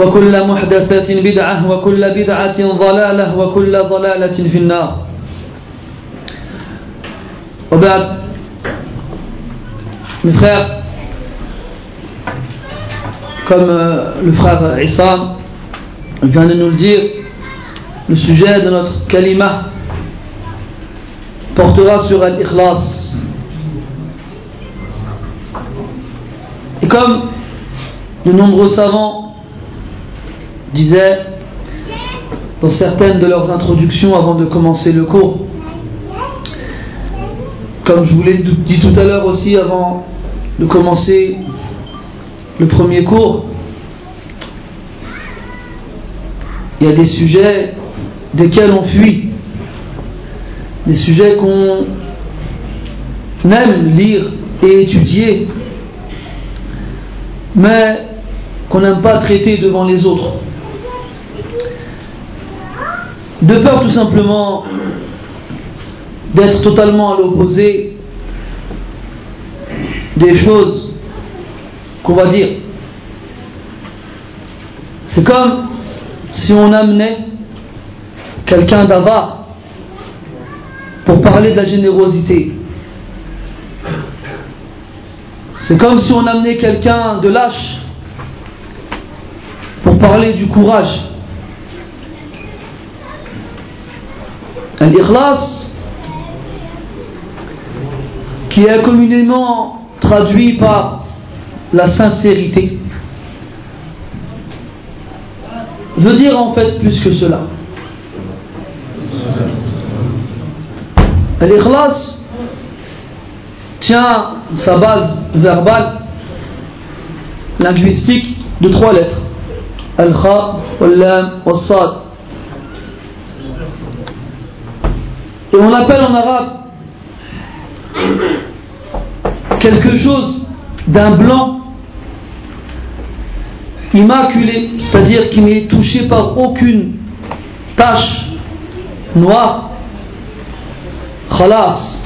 وكل محدثة بدعة وكل بدعة ضلالة وكل ضلالة في النار وبعد mes frères comme euh, le frère Issa vient de nous le dire le sujet de notre kalima portera sur al-ikhlas et comme de nombreux savants disaient dans certaines de leurs introductions avant de commencer le cours, comme je vous l'ai dit tout à l'heure aussi avant de commencer le premier cours, il y a des sujets desquels on fuit, des sujets qu'on aime lire et étudier, mais qu'on n'aime pas traiter devant les autres. De peur tout simplement d'être totalement à l'opposé des choses qu'on va dire. C'est comme si on amenait quelqu'un d'avare pour parler de la générosité. C'est comme si on amenait quelqu'un de lâche pour parler du courage. L'ikhlas, qui est communément traduit par la sincérité, veut dire en fait plus que cela. L'ikhlas tient sa base verbale, linguistique, de trois lettres. Al-Kha, Al-Lam, Al-Sad. Et on appelle en arabe quelque chose d'un blanc immaculé, c'est-à-dire qui n'est touché par aucune tache noire. Khalas.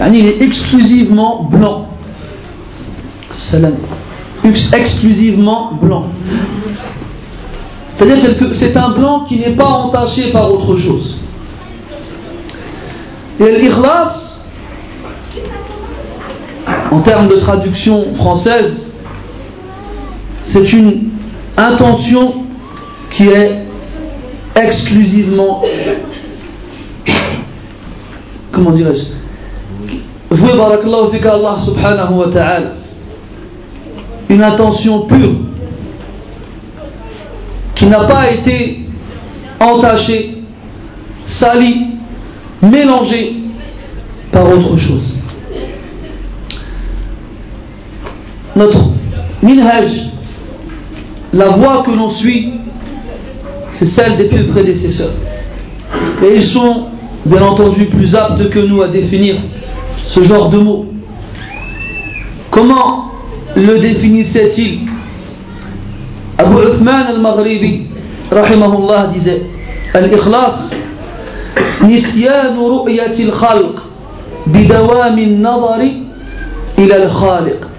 Il est exclusivement blanc. Salam. Exclusivement blanc. C'est-à-dire que c'est un blanc qui n'est pas entaché par autre chose. Et l'ikhlas, en termes de traduction française, c'est une intention qui est exclusivement, comment dirais-je, Allah subhanahu wa ta'ala, une intention pure, qui n'a pas été entachée, salie, mélangé par autre chose. Notre minhaj, la voie que l'on suit, c'est celle des plus prédécesseurs. Et ils sont bien entendu plus aptes que nous à définir ce genre de mots. Comment le définissait-il? Abu Uthman al-Maghribi, rahimahullah, disait Al-Ikhlas نسيان رؤية الخلق بدوام النظر إلى الخالق.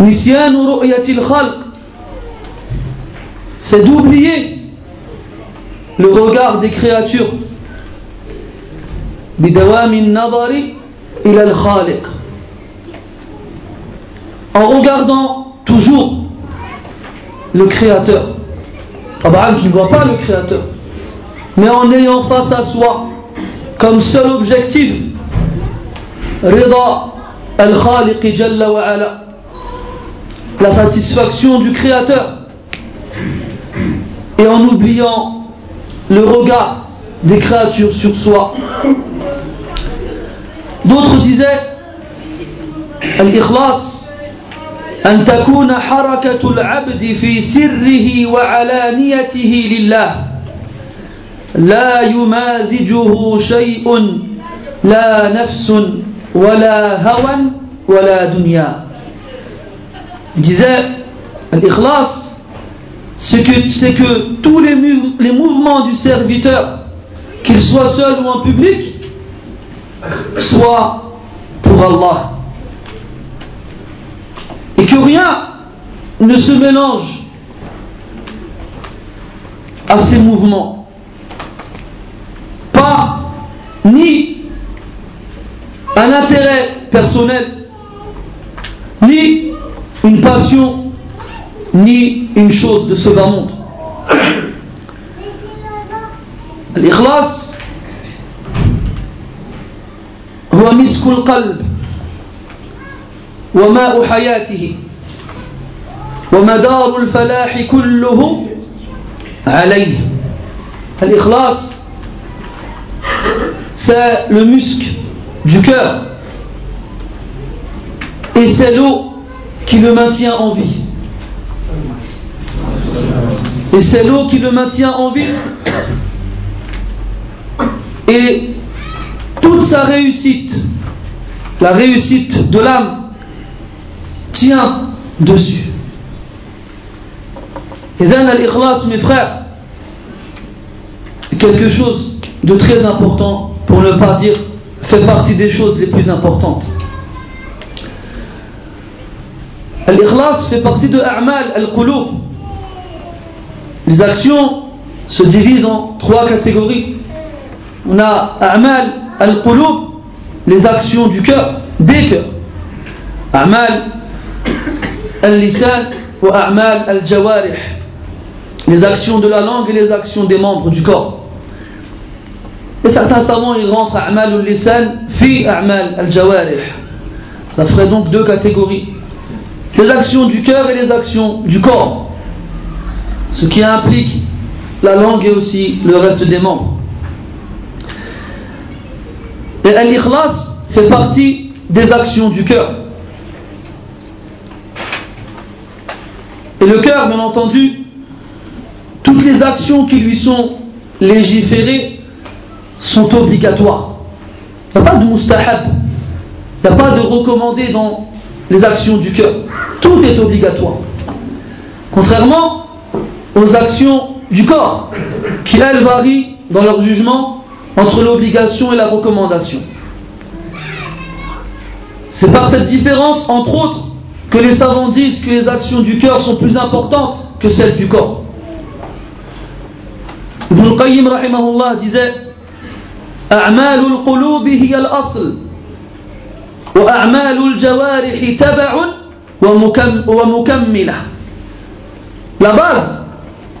نسيان رؤية الخلق. C'est d'oublier le regard des créatures. بدوام النظر إلى الخالق. En regardant toujours le créateur. Abraham, tu ne vois pas le Créateur. Mais en ayant face à soi, comme seul objectif, Rida Al-Khaliq Jalla la satisfaction du Créateur, et en oubliant le regard des créatures sur soi. D'autres disaient Al-Ikhlas أن تكون حركة العبد في سره وعلانيته لله لا يمازجه شيء لا نفس ولا هوى ولا دنيا disait l'ikhlas c'est que, c'est que tous les, les mouvements du serviteur qu'il soit seul ou en public soient pour Allah et que rien ne se mélange à ces mouvements pas ni un intérêt personnel, ni une passion, ni une chose de ce bas monde. الإخلاص هو مسك القلب وماء حياته ومدار الفلاح كله عليه الإخلاص c'est le muscle du cœur. Et c'est l'eau qui le maintient en vie. Et c'est l'eau qui le maintient en vie. Et toute sa réussite, la réussite de l'âme, tient dessus. Et dans l'ikhlas, mes frères, quelque chose de très important, pour ne pas dire fait partie des choses les plus importantes. L'ikhlas fait partie de A'mal al-Qulub. Les actions se divisent en trois catégories. On a A'mal al-Qulub, les actions du cœur, des cœurs. A'mal al-Lisan ou A'mal al-Jawarih, les actions de la langue et les actions des membres du corps. Et certains savants, ils rentrent A'mal al-Lisan fi A'mal al-Jawarih. Ça ferait donc deux catégories. Les actions du cœur et les actions du corps. Ce qui implique la langue et aussi le reste des membres. Et l'ikhlas fait partie des actions du cœur. Et le cœur, bien entendu, toutes les actions qui lui sont légiférées sont obligatoires. Il n'y a pas de mustahab, il n'y a pas de recommandé dans les actions du cœur. Tout est obligatoire. Contrairement aux actions du corps, qui elles varient dans leur jugement entre l'obligation et la recommandation. C'est par cette différence, entre autres, que les savants disent que les actions du cœur sont plus importantes que celles du corps. Ibn al-Qayyim rahimahullah disait أعمال القلوب هي الأصل وأعمال الجوارح تبع ومكملة La base,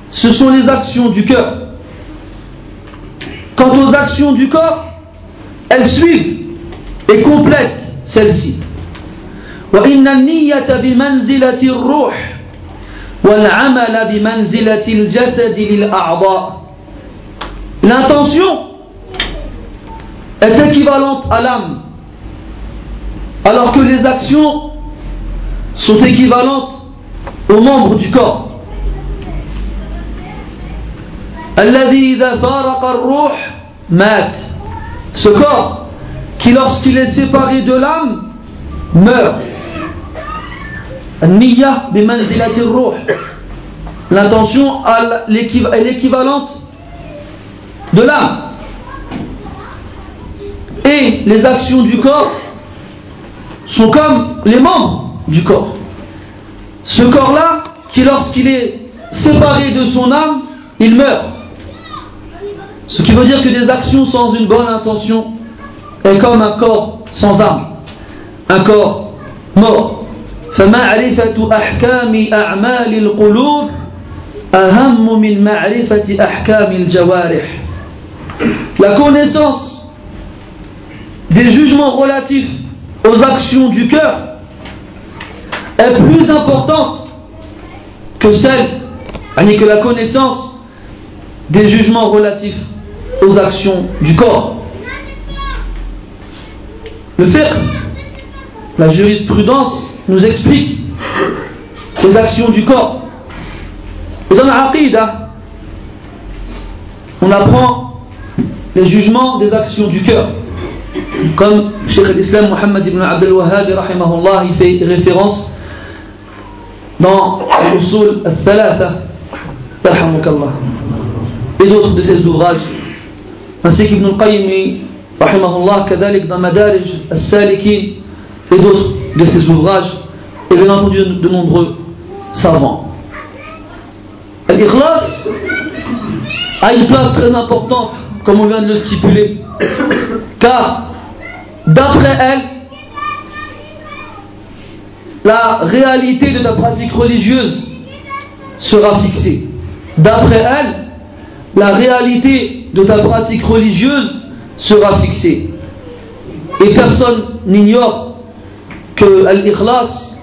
ce sont les actions du cœur. Quant aux actions du corps, elles suivent et complètent celles-ci. وإن النية بمنزلة الروح والعمل بمنزلة الجسد للأعضاء L'intention est équivalente à l'âme, alors que les actions sont équivalentes aux membres du corps. Ce corps qui lorsqu'il est séparé de l'âme meurt. L'intention est l'équivalente de l'âme. Et les actions du corps sont comme les membres du corps. Ce corps-là, qui lorsqu'il est séparé de son âme, il meurt. Ce qui veut dire que des actions sans une bonne intention est comme un corps sans âme, un corps mort. أحكام أعمال القلوب أهم من معرفة أحكام الجوارح La connaissance des jugements relatifs aux actions du cœur est plus importante que celle, que la connaissance des jugements relatifs aux actions du corps. Le fait, la jurisprudence nous explique les actions du corps. Et dans la on apprend les jugements des actions du cœur. Comme Cheikh l'Islam Mohammed ibn Abdel Wahhab, il fait référence dans Usul al-Thalatha, et d'autres de ses ouvrages. Ainsi qu'Ibn al-Qayyim, dans Madarij al-Salikin, et d'autres de ses ouvrages, et bien entendu de nombreux savants. L'ikhlas a une place très importante, comme on vient de le stipuler, car d'après elle, la réalité de ta pratique religieuse sera fixée. D'après elle, la réalité de ta pratique religieuse sera fixée. Et personne n'ignore que l'ikhlas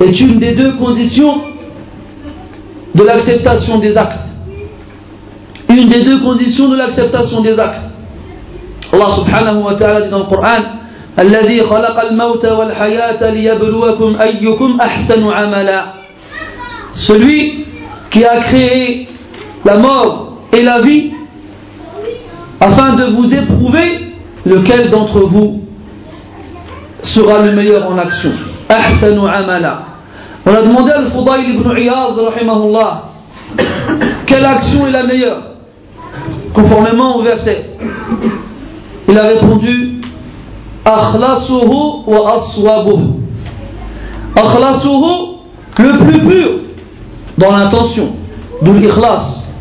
est une des deux conditions de l'acceptation des actes. Une des deux conditions de l'acceptation des actes. Allah subhanahu wa ta'ala dit dans le Coran الذي خلق الموت والحياة ليبلوكم أيكم أحسن عملا Celui qui a créé la mort et la vie afin de vous éprouver lequel d'entre vous sera le meilleur en action. Ahsanu amala. On a demandé à Al-Fudayl ibn Iyad, rahimahullah, quelle action est la meilleure, conformément au verset. Il a répondu, Akhlasuhu wa aswabuhu. Akhlasuhu, le plus pur, dans l'intention, d'où l'ikhlas.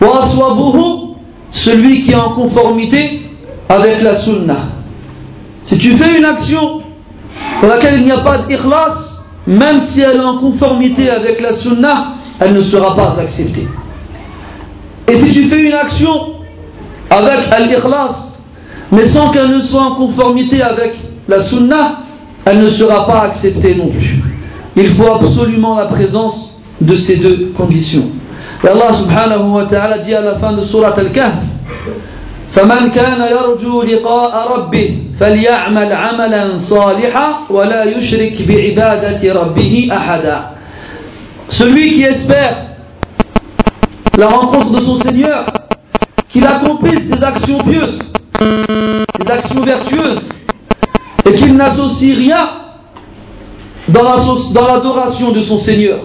Wa aswabuhu, celui qui est en conformité avec la sunnah. Si tu fais une action dans laquelle il n'y a pas d'ikhlas, même si elle est en conformité avec la sunnah, elle ne sera pas acceptée. Et si tu fais une action avec al-ikhlas, mais sans qu'elle ne soit en conformité avec la sunnah, elle ne sera pas acceptée non plus. Il faut absolument la présence de ces deux conditions. Et Allah subhanahu wa ta'ala dit à la fin de Surat Al-Kahf, فمن كان يرجو لقاء ربه فليعمل عملا صالحا ولا يشرك بعبادة ربه أحدا Celui qui espère la rencontre de son Seigneur, qu'il accomplisse des actions pieuses, des actions vertueuses, et qu'il n'associe rien dans l'adoration de son Seigneur.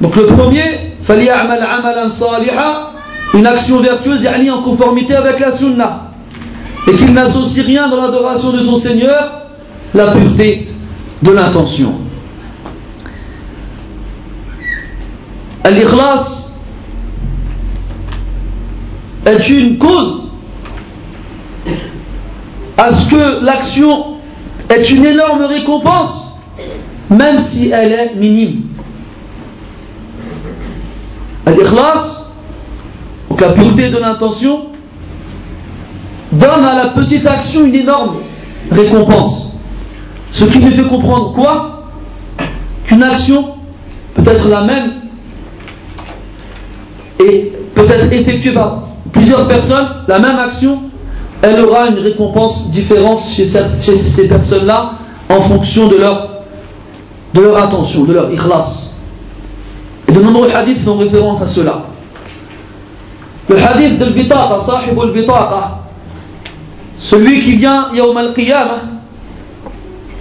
Donc le premier, فَلْيَعْمَلْ عَمَلًا صَالِحًا une action vertueuse yani en conformité avec la sunna. Et qu'il n'associe rien dans l'adoration de son Seigneur la pureté de l'intention. Al-Ikhlas est une cause à ce que l'action est une énorme récompense même si elle est minime la pureté de l'intention donne à la petite action une énorme récompense. Ce qui fait comprendre quoi? Qu'une action peut être la même et peut être effectuée par plusieurs personnes, la même action, elle aura une récompense différente chez, ces personnes-là en fonction de leur, de leur attention, de leur ikhlas. Et de nombreux hadiths font référence à cela. Le hadith de l'bitaqa, sahib al-bitaqa, celui qui vient yawm al-qiyamah,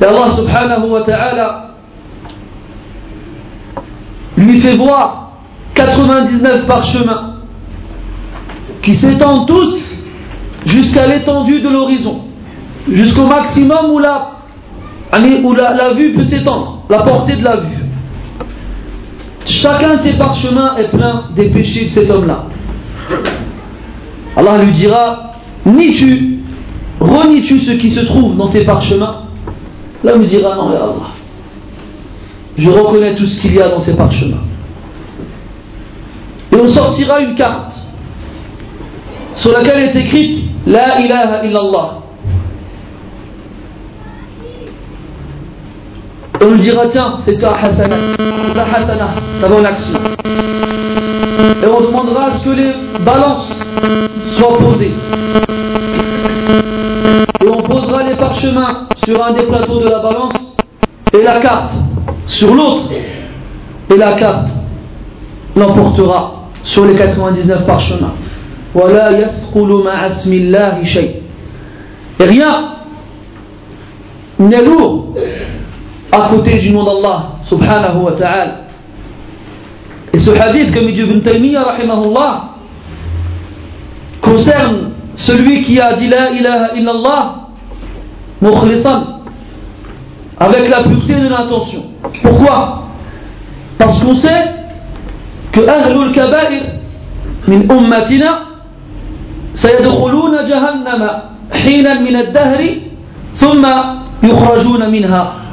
et Allah subhanahu wa ta'ala lui fait voir 99 parchemins qui s'étendent tous jusqu'à l'étendue de l'horizon, jusqu'au maximum où la, où la, la vue peut s'étendre, la portée de la vue. Chacun de ces parchemins est plein des péchés de cet homme-là. Allah lui dira Ni tu, renies-tu ce qui se trouve dans ces parchemins? Là, lui dira Non, Allah, je reconnais tout ce qu'il y a dans ces parchemins. Et on sortira une carte sur laquelle est écrite La ilaha illallah. Et on lui dira tiens, c'est ta hasana, ta hasana, ta bonne action. Et on demandera à ce que les balances soient posées. Et on posera les parchemins sur un des plateaux de la balance et la carte sur l'autre. Et la carte l'emportera sur les 99 parchemins. Et rien n'est lourd à côté du nom d'Allah subhanahu wa ta'ala. Et ce hadith, comme dit Ibn Taymiyyah rahimahullah, concerne celui qui a dit La ilaha illallah mukhlisan avec la pureté de l'intention. Pourquoi Parce qu'on sait que Ahlul Kaba'ir min ummatina سيدخلون جهنم حينا من الدهر ثم يخرجون منها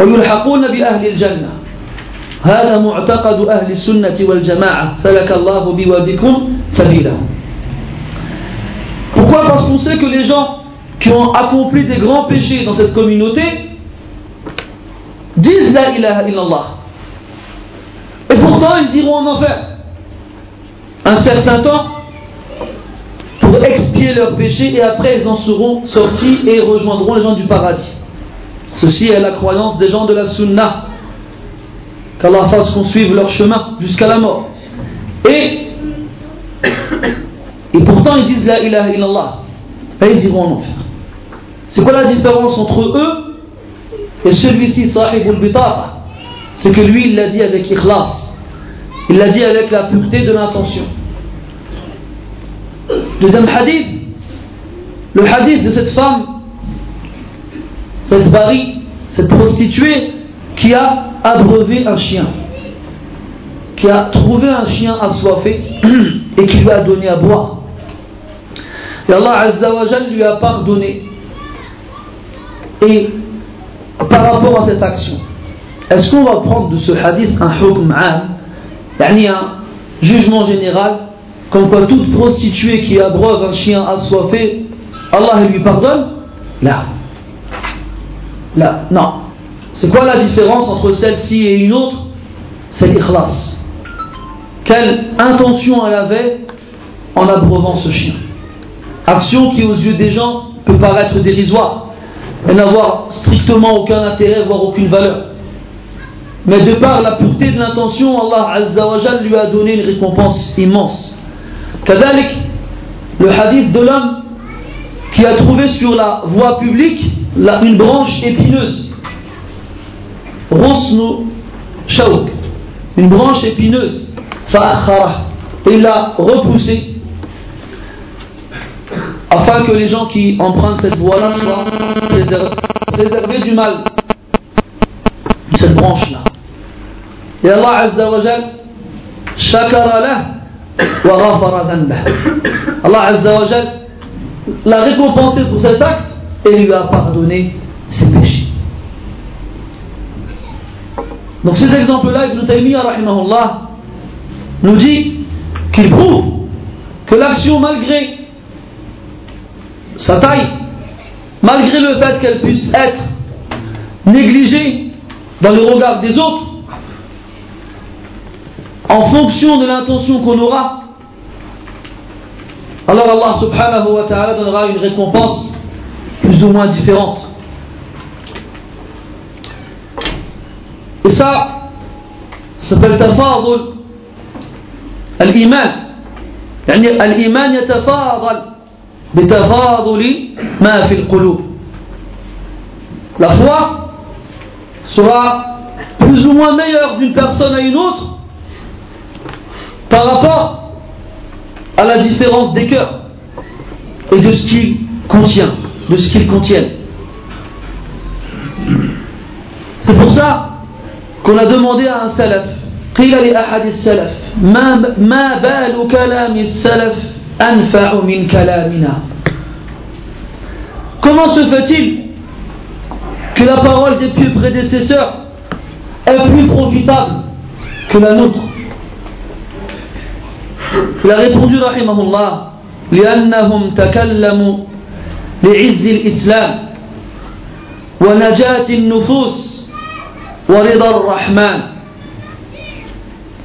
ويلحقون بأهل الجنة هذا معتقد أهل السنة والجماعة سلك الله بي وبكم سبيله Pourquoi Parce qu'on sait que les gens qui ont accompli des grands péchés dans cette communauté disent la ilaha illallah. Et pourtant ils iront en enfer. Un certain temps pour expier leurs péchés et après ils en seront sortis et rejoindront les gens du paradis. Ceci est la croyance des gens de la Sunna. Qu'Allah fasse qu'on suive leur chemin jusqu'à la mort. Et, et pourtant ils disent la ilaha illallah. Et ils iront en enfer. C'est quoi la différence entre eux et celui-ci, Sahibul Bitara C'est que lui, il l'a dit avec ikhlas. Il l'a dit avec la pureté de l'intention. Deuxième hadith, le hadith de cette femme, cette bari, cette prostituée qui a abreuvé un chien, qui a trouvé un chien assoiffé et qui lui a donné à boire. Et Allah Azza wa lui a pardonné. Et par rapport à cette action, est-ce qu'on va prendre de ce hadith un hukm un jugement général comme quoi toute prostituée qui abreuve un chien assoiffé, Allah lui pardonne? Là. Non. C'est quoi la différence entre celle-ci et une autre? C'est l'ikhlas. Quelle intention elle avait en abreuvant ce chien? Action qui aux yeux des gens peut paraître dérisoire et n'avoir strictement aucun intérêt, voire aucune valeur. Mais de par la pureté de l'intention, Allah Azza lui a donné une récompense immense. Kadalik, le hadith de l'homme qui a trouvé sur la voie publique une branche épineuse. Rosnu Shauk, une branche épineuse. Et il l'a repoussée afin que les gens qui empruntent cette voie-là soient préservés du mal cette branche-là. Et Allah Azza wa Jal, shakara Allah Azza wa l'a récompensé pour cet acte et lui a pardonné ses péchés. Donc ces exemples-là, Ibn Taymiyyah nous dit qu'il prouve que l'action malgré sa taille, malgré le fait qu'elle puisse être négligée dans le regard des autres, en fonction de l'intention qu'on aura, alors Allah subhanahu wa ta'ala donnera une récompense plus ou moins différente. Et ça, ça s'appelle tafadul al-iman. يعني الإيمان يتفاضل بتفاضل ما في القلوب La foi sera plus ou moins meilleure d'une personne à une autre par rapport à la différence des cœurs et de ce qu'ils contient, de ce qu'ils contiennent. C'est pour ça qu'on a demandé à un salaf, Comment se fait-il que la parole des pieux prédécesseurs est plus profitable que la nôtre il a répondu rahimahullah لأنهم تكلموا لعز الإسلام ونجاة النفوس ورضا الرحمن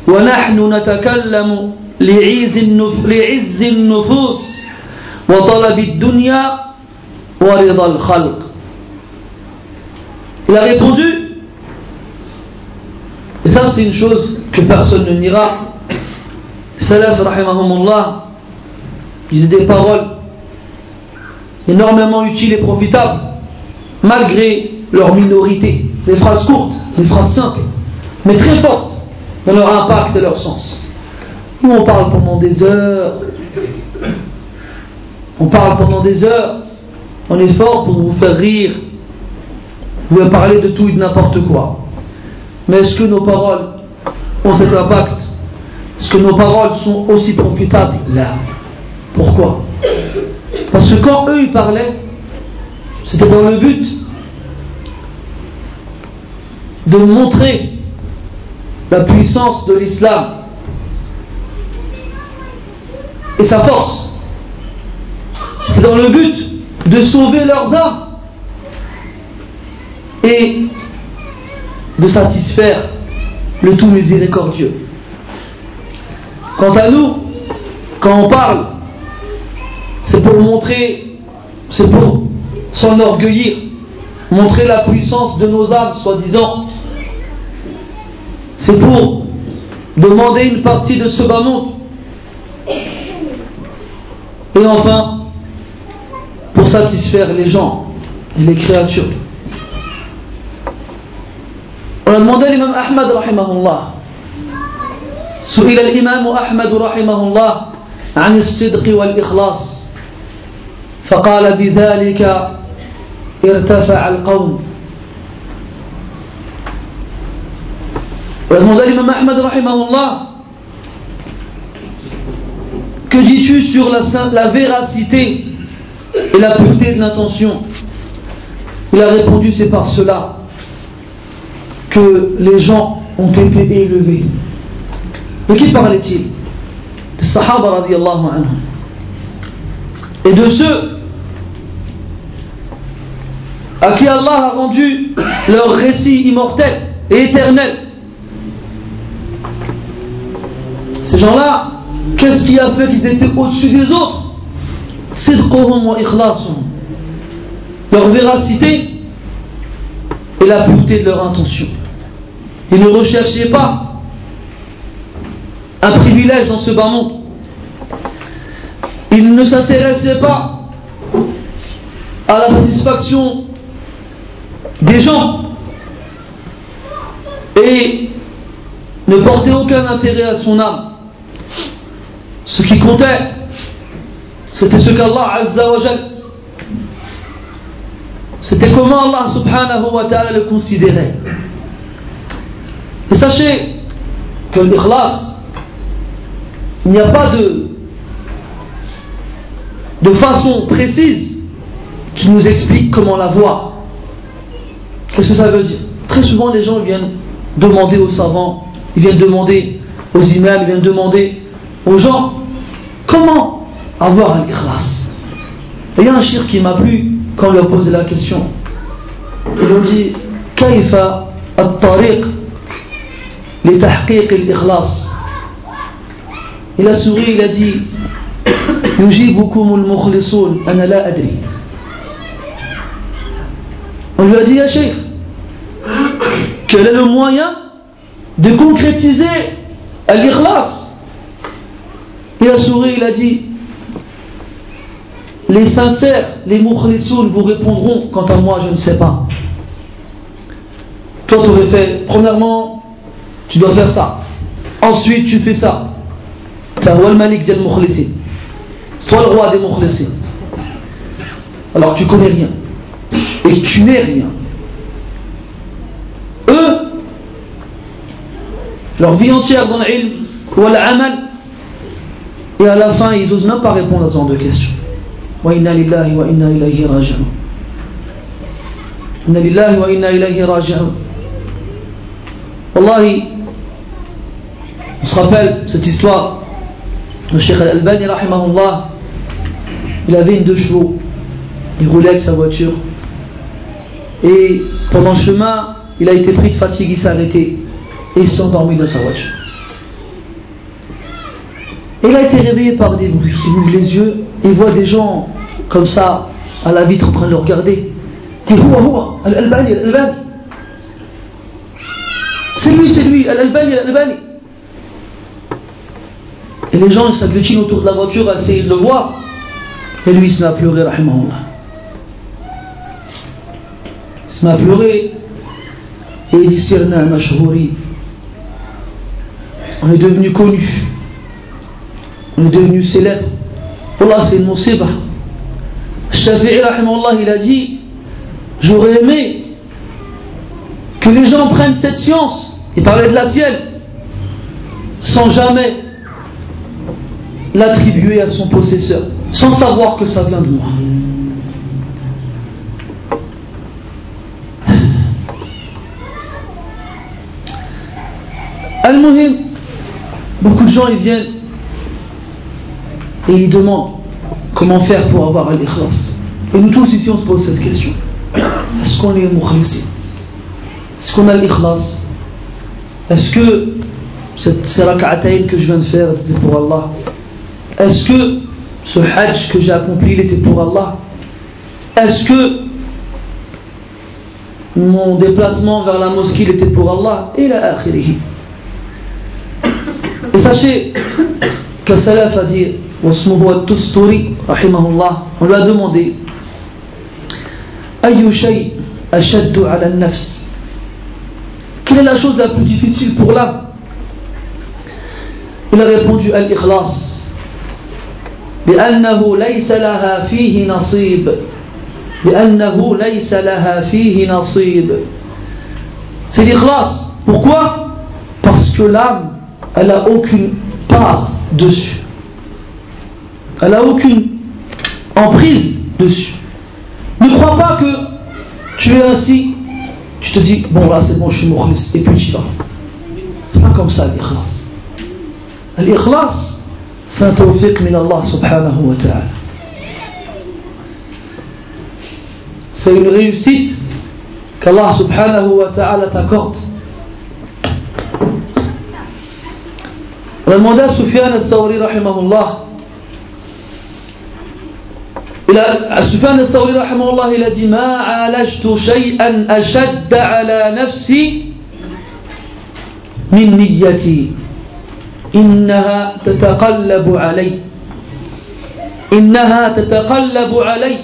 ونحن نتكلم لعز. لعز النفوس وطلب الدنيا ورضا الخلق Il a répondu, et ça c'est une chose que personne ne niera, Salaf rahimahumullah, ils des paroles énormément utiles et profitables, malgré leur minorité. Des phrases courtes, des phrases simples, mais très fortes dans leur impact et leur sens. Nous, on parle pendant des heures, on parle pendant des heures, on est fort pour vous faire rire, vous parler de tout et de n'importe quoi. Mais est-ce que nos paroles ont cet impact? Est-ce que nos paroles sont aussi profitables? Là. Pourquoi? Parce que quand eux ils parlaient, c'était dans le but de montrer la puissance de l'islam et sa force. C'est dans le but de sauver leurs âmes et de satisfaire le tout miséricordieux. Quant à nous, quand on parle, c'est pour montrer, c'est pour s'enorgueillir, montrer la puissance de nos âmes, soi-disant. C'est pour demander une partie de ce bas monde. Et enfin, pour satisfaire les gens et les créatures. On a demandé à l'imam Ahmad rahimahullah. سئل الإمام أحمد رحمه الله عن الصدق والإخلاص فقال بذلك ارتفع القوم demandé à l'imam Ahmad rahimahullah que dis-tu sur la, la véracité et la pureté de l'intention Il a répondu c'est par cela que les gens ont été élevés. De qui parlait-il Des Sahaba radiallahu anhu. Et de ceux à qui Allah a rendu leur récit immortel et éternel. Ces gens-là, qu'est-ce qui a fait qu'ils étaient au-dessus des autres? Leur véracité et la pureté de leur intention. Ils ne recherchaient pas un privilège dans ce bas monde. Ils ne s'intéressaient pas à la satisfaction des gens et ne portaient aucun intérêt à son âme. Ce qui comptait, c'était ce qu'Allah Azza wa c'était comment Allah subhanahu wa ta'ala le considérait. Et sachez que l'ikhlas, il n'y a pas de, de façon précise qui nous explique comment la voir. Qu'est-ce que ça veut dire? Très souvent, les gens viennent demander aux savants, ils viennent demander aux imams, ils viennent demander aux gens comment avoir un ikhlas. Il y a un shir qui m'a plu quand on lui a posé la question. Il lui dit Kaifa al-tariq li tahqiq Il a souri, il a dit يجيبكم المخلصون أنا لا أدري On lui a dit, à Cheikh, quel est le moyen de concrétiser l'ikhlas Il a souri, il a dit, les sincères, les mukhlisoun vous répondront, quant à moi, je ne sais pas. Toi, tu aurais fait, premièrement, tu dois faire ça. Ensuite, tu fais ça. Sois le malik del Sois le roi des mukhlisin. Alors tu connais rien. Et tu n'es rien. Eux, leur vie entière dans l'ilm ou l'amal, et à la fin, ils n'osent même pas répondre à ce genre de questions. Wa inna lillahi wa inna ilayhi raji'un. Inna lillahi wa inna ilayhi raji'un. Wallahi, on se rappelle cette histoire. Le Cheikh Al-Albani, rahimahullah, il avait une deux chevaux. Il roulait avec sa voiture. Et pendant le chemin, il a été pris de fatigue, il s'est arrêté et il s'est endormi dans sa voiture. Et il a été réveillé par des bruits. Il ouvre les yeux, il voit des gens comme ça à la vitre en train de le regarder. Il dit Al-Albani. C'est lui, c'est lui, Al-Albani. Et les gens s'agglutinent autour de la voiture à essayer de le voir. Et lui, à pleurer, rahimahullah. À pleurer. Et il dit Sirna Mashhouri. On est devenu connu. On est devenu célèbre. Allah, c'est une musiba. Shafi'i, rahimahullah, il a dit J'aurais aimé que les gens prennent cette science et parler de la sienne sans jamais l'attribuer à son possesseur, sans savoir que ça vient de moi. Al-Muhim, beaucoup de gens ils viennent et ils demandent comment faire pour avoir l'ikhlas. Et nous tous ici on se pose cette question. Est-ce qu'on est mukhlisin? Est-ce qu'on a l'ikhlas? Est-ce que ces rak'atayn que je viens de faire c'était pour Allah? Est-ce que ce hajj que j'ai accompli, il était pour Allah Est-ce que mon déplacement vers la mosquée, était pour Allah? Et la akhirihi. Et sachez que Salaf a dit, on lui a demandé Quelle est la chose la plus difficile pour l'âme Il a répondu Al-Ikhlas. لأنه ليس لها فيه نصيب لأنه ليس لها فيه نصيب C'est l'ikhlas. Pourquoi Parce que l'âme, elle n'a aucune part dessus. Elle n'a aucune emprise dessus. Ne crois pas que tu es ainsi, tu te dis, bon là c'est bon, je suis mukhlis, et puis tu vas. C'est pas comme ça l'ikhlas. L'ikhlas, c'est tawfiq min Allah subhanahu wa ta'ala. C'est une réussite qu'Allah subhanahu wa ta'ala t'accorde. On a demandé à Sufyan al-Thawri rahimahullah. Il a, Sufyan al-Thawri rahimahullah, il a dit ما عالجت شيئا أشد على نفسي من نيتي إنها تتقلب علي إنها تتقلب علي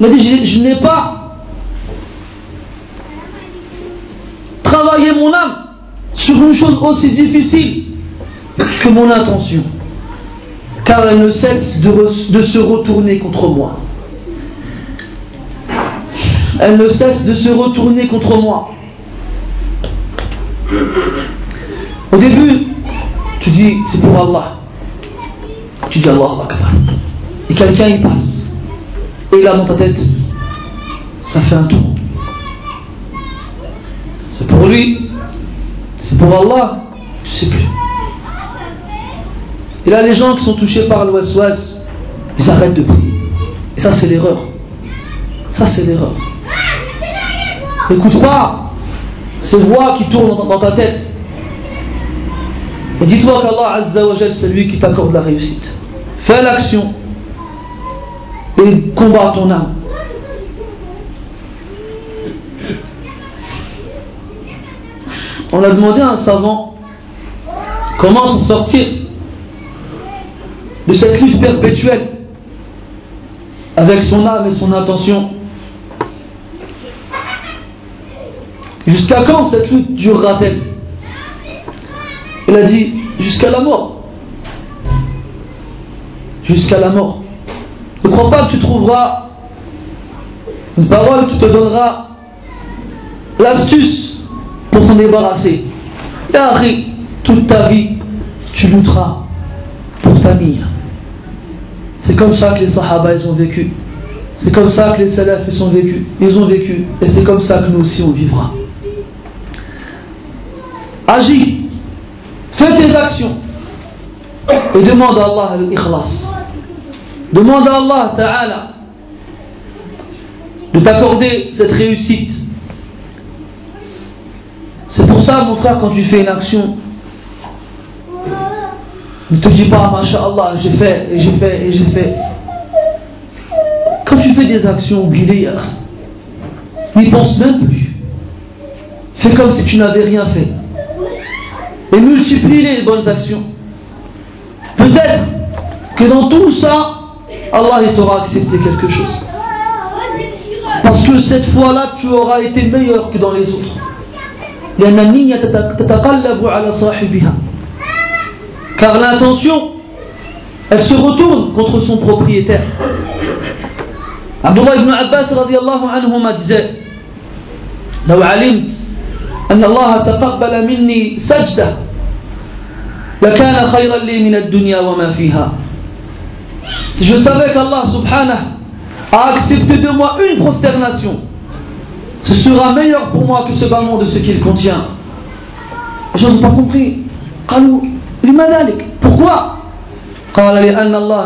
je, je n'ai pas travaillé mon âme sur une chose aussi difficile que mon intention car elle ne cesse de, de se retourner contre moi elle ne cesse de se retourner contre moi Au début, tu dis c'est pour Allah. Tu dis Allah Akbar. Et quelqu'un y passe. Et là dans ta tête, ça fait un tour. C'est pour lui, c'est pour Allah, tu sais plus. Et là, les gens qui sont touchés par l'ouest-ouest, ils arrêtent de prier. Et ça, c'est l'erreur. Ça, c'est l'erreur. N'écoute pas ces voix qui tournent dans ta tête. Et dis-toi qu'Allah Azza wa c'est lui qui t'accorde la réussite. Fais l'action et combat ton âme. On a demandé à un savant comment s'en sortir de cette lutte perpétuelle avec son âme et son intention. Jusqu'à quand cette lutte durera-t-elle? Il a dit jusqu'à la mort. Jusqu'à la mort. Ne crois pas que tu trouveras une parole qui te donnera l'astuce pour t'en débarrasser. Et toute ta vie, tu lutteras pour ta mire. C'est comme ça que les Sahaba ils ont vécu. C'est comme ça que les Salafs ils ont vécu. Ils ont vécu. Et c'est comme ça que nous aussi on vivra. Agis Fais tes actions et demande à Allah l'ikhlas. Demande à Allah Ta'ala de t'accorder cette réussite ça, mon frère, quand tu fais une action, ne te dis pas, Masha'Allah, j'ai fait, et j'ai fait, et j'ai fait. Quand tu fais des actions, oublie N'y pense même plus. Fais comme si tu n'avais rien fait Et multiplie les bonnes actions. Peut-être que dans tout ça, Allah t'aura accepté quelque chose. Parce que cette fois-là, tu auras été meilleur que dans les autres. Car l'intention, elle se retourne contre son propriétaire. Abdullah ibn Abbas radiallahu anhu disait لو علمت أن الله تقبل مني سجدة لكان خيرا لي من الدنيا وما فيها Si je savais qu'Allah subhanahu a accepté de moi une prosternation, ce sera meilleur pour moi que ce bas monde de ce qu'il contient. Les gens n'ont pas compris. pourquoi قال لأن الله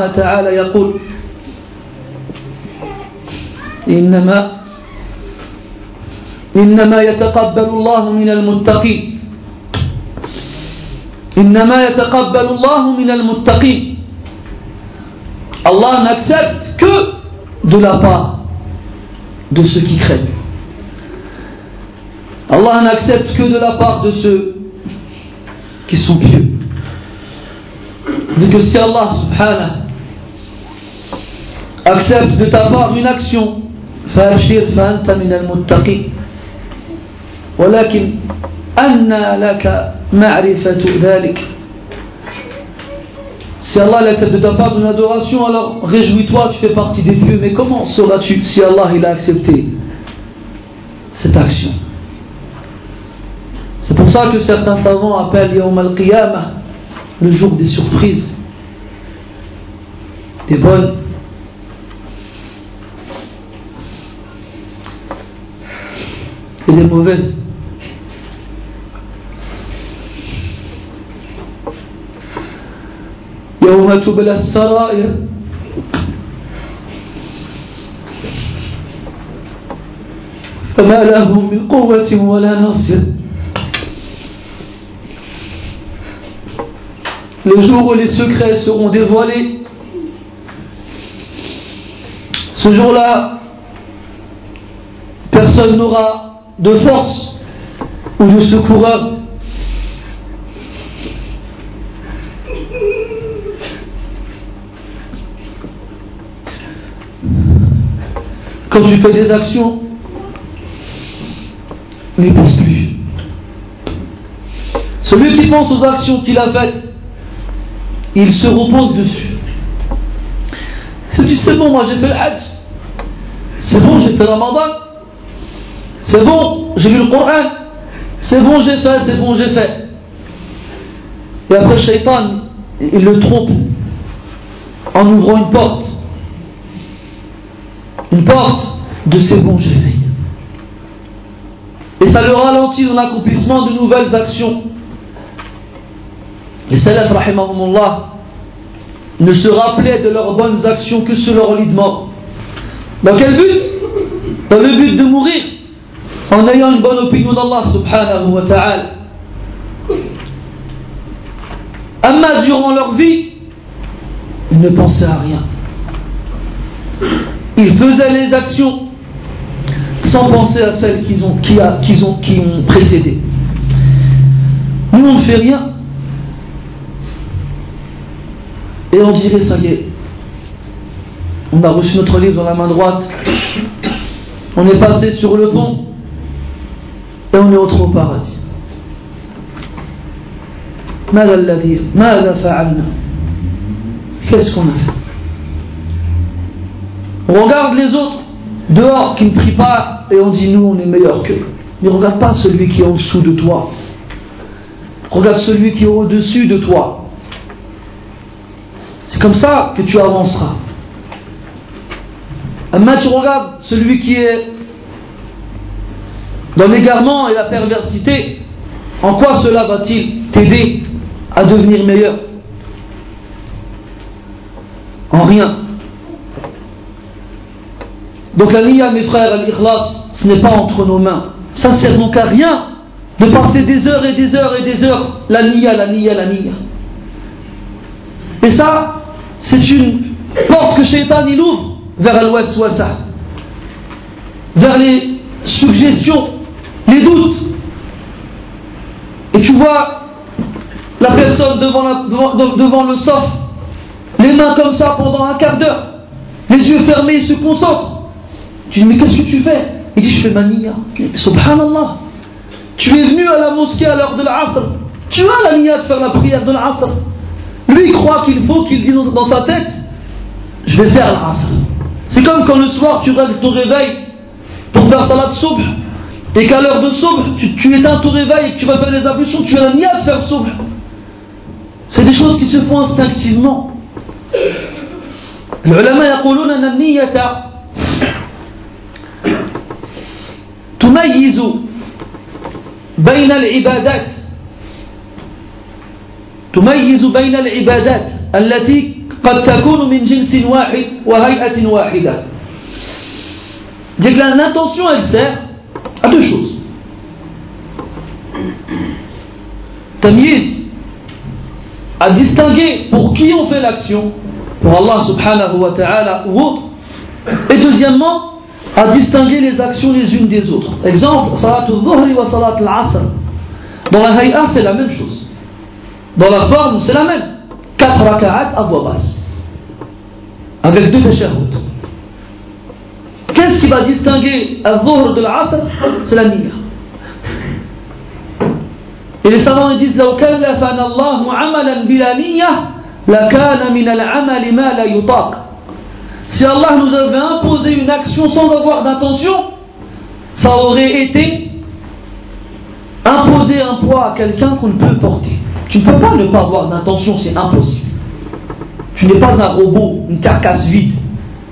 إنما يتقبل الله من المتقين إنما يتقبل الله من المتقين Allah n'accepte que de la part de ceux qui craignent. Allah n'accepte que de la part de ceux qui sont pieux. Dit que si Allah subhanahu accepte de ta part une action, فأبشر فأنت من المتقين ولكن أنى لك معرفة ذلك Si Allah accepte de ta part une adoration, alors réjouis-toi, tu fais partie des pieux. Mais comment sauras-tu si Allah il a accepté cette action C'est pour ça que certains savants appellent Yawm al-Qiyamah le jour des surprises, des bonnes et des mauvaises. يوم تبلى السرائر فما لهم من قوة ولا ناصر Le jour où les secrets seront dévoilés, ce jour-là, personne n'aura de force ou de secoureur. Quand tu fais des actions, ne pense plus. Celui qui pense aux actions qu'il a faites, il se repose dessus. C'est dit, c'est bon, moi j'ai fait le. C'est bon, j'ai fait ramadan. C'est bon, j'ai vu le Coran. C'est bon, j'ai fait, c'est bon, j'ai fait. Et après, Shaitan, il le trompe en ouvrant une porte une porte de ces bons fait. Et ça le ralentit dans l'accomplissement de nouvelles actions. Les salafs, rahimahumullah, ne se rappelaient de leurs bonnes actions que sur leur lit de mort. Dans quel but? Dans le but de mourir en ayant une bonne opinion d'Allah subhanahu wa ta'ala. Amma durant leur vie, ils ne pensaient à rien. Ils faisaient les actions sans penser à celles qu'ils ont, qui, ont, précédé. Nous, on ne fait rien. Et on dirait, ça y est, on a reçu notre livre dans la main droite, on est passé sur le pont, et on est entré au paradis. Qu'est-ce qu'on a fait? Regarde les autres dehors qui ne prient pas et on dit nous on est meilleur qu'eux. Mais regarde pas celui qui est en dessous de toi. Regarde celui qui est au-dessus de toi. C'est comme ça que tu avanceras. Maintenant tu regardes celui qui est dans l'égarement et la perversité. En quoi cela va-t-il t'aider à devenir meilleur? En rien. Donc la niya, mes frères, l'ikhlas, ce n'est pas entre nos mains. Ça ne sert donc à rien de passer des heures et des heures et des heures, la nia, la nia, la nia. Et ça, c'est une porte que Shaitan il ouvre vers l'ouest ça vers les suggestions, les doutes. Et tu vois la personne devant, devant, le sof, les mains comme ça pendant un quart d'heure, les yeux fermés, il se concentre. Tu dis, mais qu'est-ce que tu fais Il dit, je fais mania. Subhanallah. Tu es venu à la mosquée à l'heure de l'Asr. Tu as la nia de faire la prière de l'Asr. Lui, il croit qu'il faut qu'il dise dans sa tête, je vais faire l'Asr. C'est comme quand le soir tu règles ton réveil pour faire salat soubh et qu'à l'heure de soubh, tu, tu éteins ton réveil et que tu vas faire les ablutions, tu as la nia de faire soubh. C'est des choses qui se font instinctivement. العلماء يقولون أن النية تميز بين العبادات تميز بين العبادات التي قد تكون من جنس واحد وهيئة واحدة que l'intention elle sert à deux choses. Tamyiz, à distinguer pour qui on fait l'action, pour Allah subhanahu wa ta'ala ou autre. Et deuxièmement, à distinguer les actions les unes des autres. Exemple, salat al-dhuhri wa salat al-asr. Dans la hay'a, c'est la même chose. Dans la forme, c'est la même. Quatre raka'at à voix basse. Avec deux tashahhud. Qu'est-ce qui va distinguer al-dhuhr de l'asr C'est la niya. Et les savants disent لو كلفنا الله عملا بلا نية لكان من العمل ما لا يطاق si Allah nous avait imposé une action sans avoir d'intention, ça aurait été imposer un poids à quelqu'un qu'on ne peut porter. Tu ne peux pas ne pas avoir d'intention, c'est impossible. Tu n'es pas un robot, une carcasse vide.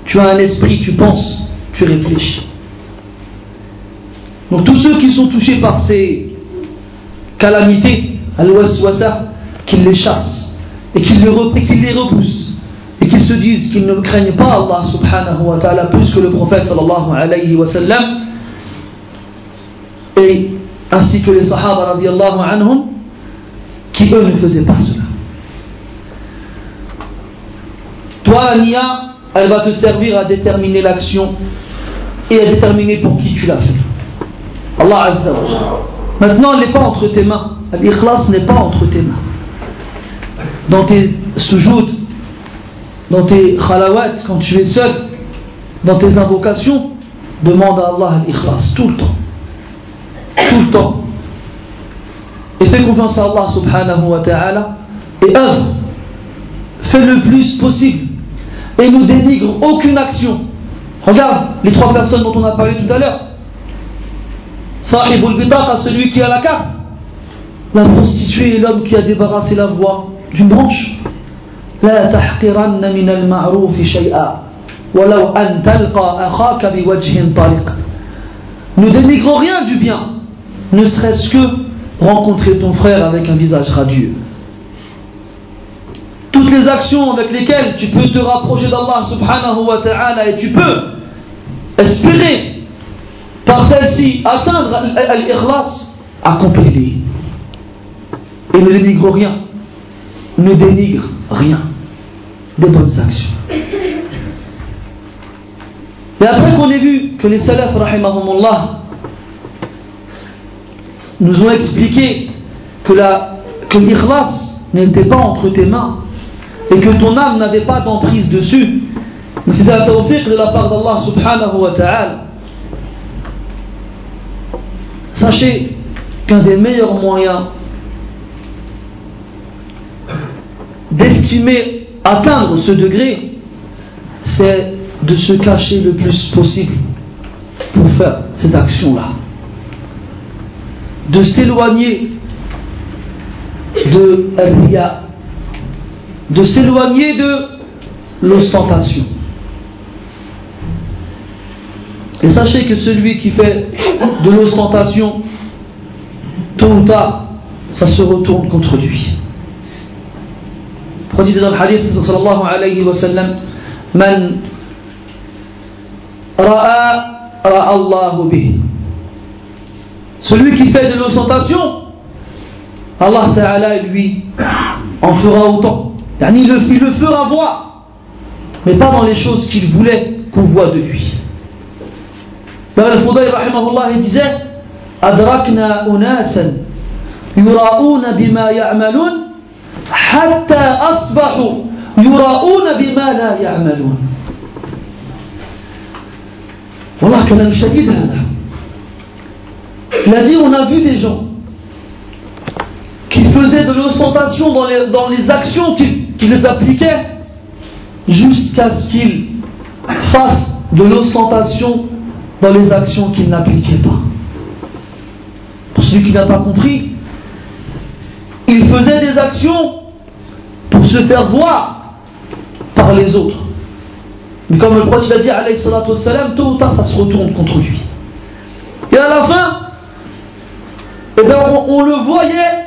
Tu as un esprit, tu penses, tu réfléchis. Donc tous ceux qui sont touchés par ces calamités, ça, qu'ils les chassent et qu'ils les, repoussent se disent qu'ils ne craignent pas Allah subhanahu wa ta'ala plus que le prophète sallallahu alayhi et ainsi que les sahaba radiallahu anhum qui eux ne faisaient pas cela. Toi, nia, elle va te servir à déterminer l'action et à déterminer pour qui tu l'as fait. Allah Azza wa Maintenant, elle n'est pas entre tes mains. L'ikhlas n'est pas entre tes mains. Dans tes sujouds, dans tes khalawat, quand tu es seul, dans tes invocations, demande à Allah l'ikhlas tout le temps. Tout le temps. Et fais confiance à Allah subhanahu wa ta'ala et œuvre. Fais le plus possible. Et ne dénigre aucune action. Regarde les trois personnes dont on a parlé tout à l'heure. Sahibul à celui qui a la carte. La prostituée est l'homme qui a débarrassé la voie d'une branche. لا تحقرن من المعروف شيئا ولو أن تلقى أخاك بوجه طلق Ne dénigre rien du bien, ne serait-ce que rencontrer ton frère avec un visage radieux. Toutes les actions avec lesquelles tu peux te rapprocher d'Allah subhanahu wa ta'ala et tu peux espérer par celle-ci atteindre l'ikhlas, accomplis-les. Et ne dénigre rien. Ne dénigre rien des bonnes actions. Et après qu'on ait vu que les salafs, nous ont expliqué que l'ikhlas que n'était pas entre tes mains et que ton âme n'avait pas d'emprise dessus, mais c'était un tawfiq de la part d'Allah subhanahu wa ta'ala. Sachez qu'un des meilleurs moyens d'estimer atteindre ce degré, c'est de se cacher le plus possible pour faire ces actions-là. De s'éloigner de de s'éloigner de l'ostentation. Et sachez que celui qui fait de l'ostentation, tôt ou tard, ça se retourne contre lui. Dans le hadith sallallahu alayhi wa sallam Man ra'a ra'a Allah bih celui qui fait de l'ostentation, Allah Ta'ala lui en fera autant. Il le, il le fera voir, mais pas dans les choses qu'il voulait qu'on voit de lui. Dans Fudayl rahimahullah, il disait أدركنا أناسا يراؤون بما يعملون حتى أصبحوا يراؤون بما لا يعملون والله كلام شديد هذا Il a dit on a vu des gens qui faisaient de l'ostentation dans les, dans les actions qui, qui les appliquaient jusqu'à ce qu'ils fassent de l'ostentation dans les actions qu'ils n'appliquaient pas. Pour celui qui n'a pas compris, il faisait des actions pour se faire voir par les autres. Mais comme le prophète a dit, alayhi salam, tôt ou tard, ça se retourne contre lui. Et à la fin, eh bien, on, on le voyait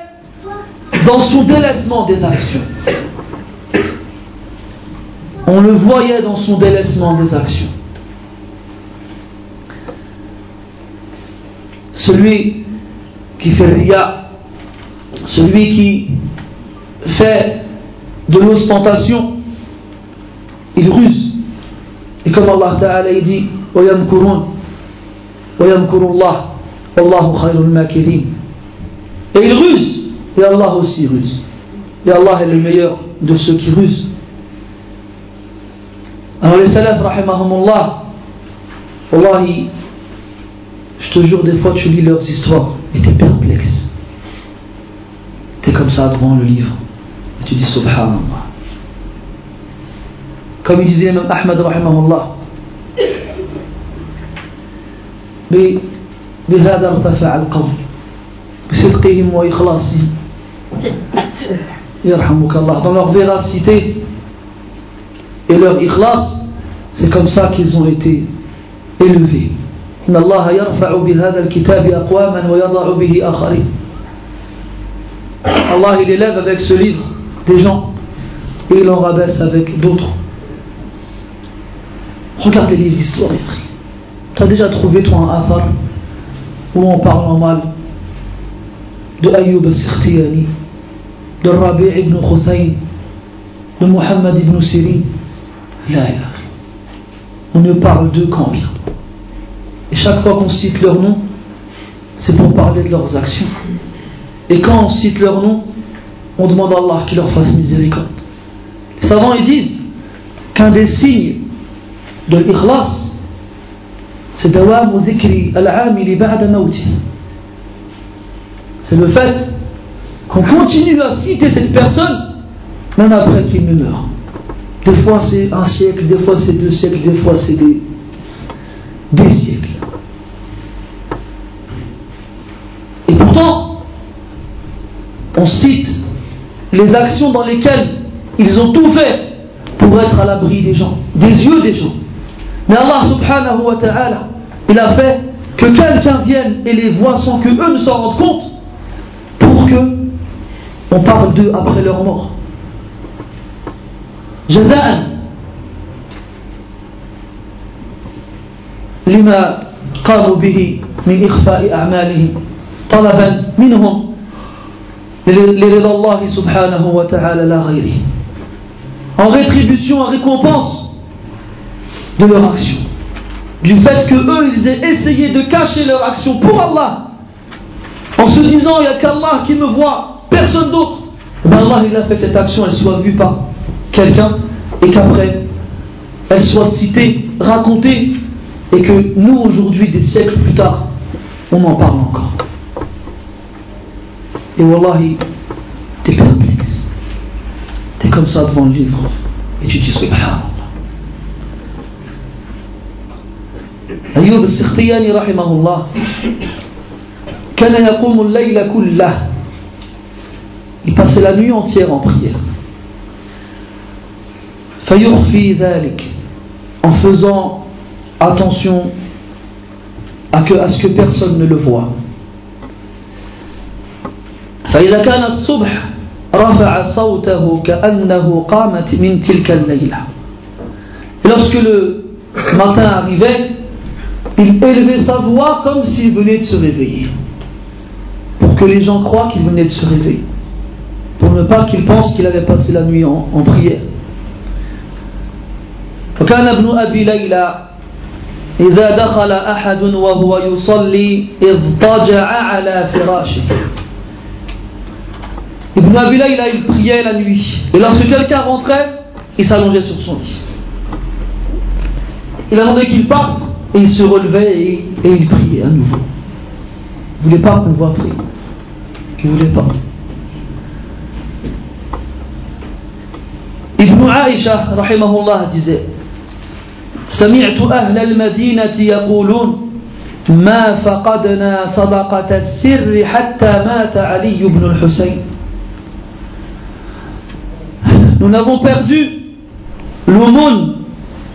dans son délaissement des actions. On le voyait dans son délaissement des actions. Celui qui fait ria, celui qui fait de l'ostentation, il ruse. Et comme Allah Ta'ala il dit, وَيَمْكُرُونَ وَيَمْكُرُ اللَّهُ وَاللَّهُ خَيْرُ الْمَاكِرِينَ Et il ruse, et Allah aussi ruse. Et Allah est le meilleur de ceux qui rusent. Alors les salafs, rahimahumullah, Wallahi, je te jure, des fois tu lis leurs histoires et tu es perplexe. Tu es comme ça devant le livre. Tu dis Subhanallah. Comme il disait même Ahmad, rahimahullah, بهذا ارتفع القول بصدقهم وإخلاصهم يرحمك الله dans leur véracité et leur ikhlas c'est comme ça qu'ils ont été élevés إن الله يرفع بهذا الكتاب أقواما ويضع به آخرين Allah il élève avec ce livre des gens et il en rabaisse avec d'autres. Regarde les livres tu as déjà trouvé toi un athar où on parle en mal de Ayyub al-Sikhtiyani de Rabi' ibn Khuthayn de Muhammad ibn Sirin. Là, on ne parle d'eux qu'en bien. Et chaque fois qu'on cite leur nom, c'est pour parler de leurs actions. Et quand on cite leur nom, on demande à Allah qu'il leur fasse miséricorde. Les savants ils disent qu'un des signes de l'ikhlas, c'est C'est le fait qu'on continue à citer cette personne même après qu'il ne. Des fois c'est un siècle, des fois c'est deux siècles, des fois c'est des, siècles. on cite les actions dans lesquelles ils ont tout fait pour être à l'abri des gens, des yeux des gens. Mais Allah subhanahu wa ta'ala, il a fait que quelqu'un vienne et les voit sans que eux ne s'en rendent compte pour que on parle d'eux après leur mort. جزاء لما قاموا به من إخفاء أعمالهم طلبا منهم en rétribution, en récompense de leur action. Du fait que eux, ils aient essayé de cacher leur action pour Allah, en se disant, il n'y a qu'Allah qui me voit, personne d'autre. Eh ben Allah, il a fait cette action, elle soit vue par quelqu'un, et qu'après, elle soit citée, racontée, et que nous, aujourd'hui, des siècles plus tard, on en parle encore. Et wallahi, t'es perplexe. T'es comme ça devant le livre. Et tu dis subhanallah. أيوب السختياني رحمه الله كان يقوم الليل كله Il passait la nuit entière en prière. فيخفي ذلك en faisant attention à, que, à ce que personne ne le voit. فإذا كان الصبح رفع صوته كأنه قامت من تلك الليلة Et lorsque le matin arrivait, il élevait sa voix comme s'il venait de se réveiller. pour que les gens croient qu'il venait de se réveiller, pour ne pas qu'ils pensent qu'il avait passé la nuit en, en prière. وكان ابن أبي ليلى إذا دخل أحد وهو يصلي اضطجع على فراشه Ibn Abi Layla, il priait la nuit. Et lorsque quelqu'un rentrait, il s'allongeait sur son lit. Il attendait qu'il parte et il se relevait et, et il priait à nouveau. Il ne voulait pas qu'on voit prier. Il ne voulait pas. Ibn Aisha, rahimahullah, disait سمعت أهل المدينة يقولون ما فقدنا صدقة السر حتى مات علي بن الحسين nous n'avons perdu l'aumône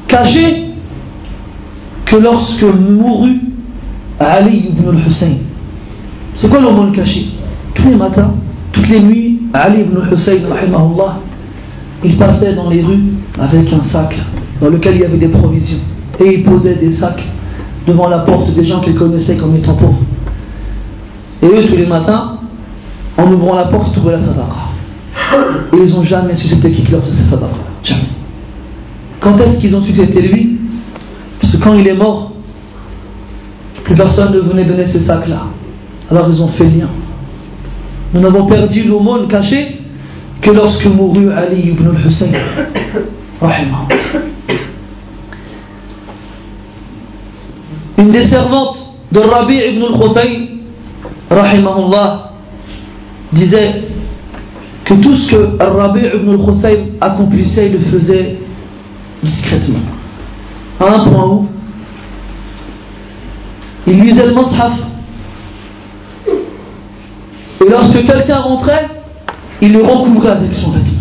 caché que lorsque mourut Ali ibn al-Hussein. C'est quoi l'aumône caché? Tous les matins, toutes les nuits, Ali ibn al-Hussein, il passait dans les rues avec un sac dans lequel il y avait des provisions. Et il posait des sacs devant la porte des gens qu'il connaissait comme étant pauvres. Et eux, tous les matins, en ouvrant la porte, trouvaient la sadaqa. Ils n'ont jamais su c'était qui leur faisait. Jamais. Quand est-ce qu'ils ont su que c'était lui? Parce que quand il est mort, plus personne ne venait donner ces sacs-là. Alors ils ont fait lien. Nous n'avons perdu l'aumône caché que lorsque mourut Ali ibn al-Hussein. Une des servantes de Rabi ibn rahimahullah, disait que tout ce que Rabi ibn al-Khutay accomplissait, il le faisait discrètement. À un point où il lisait le mashaf. Et lorsque quelqu'un rentrait, il le recouvrait avec son vêtement.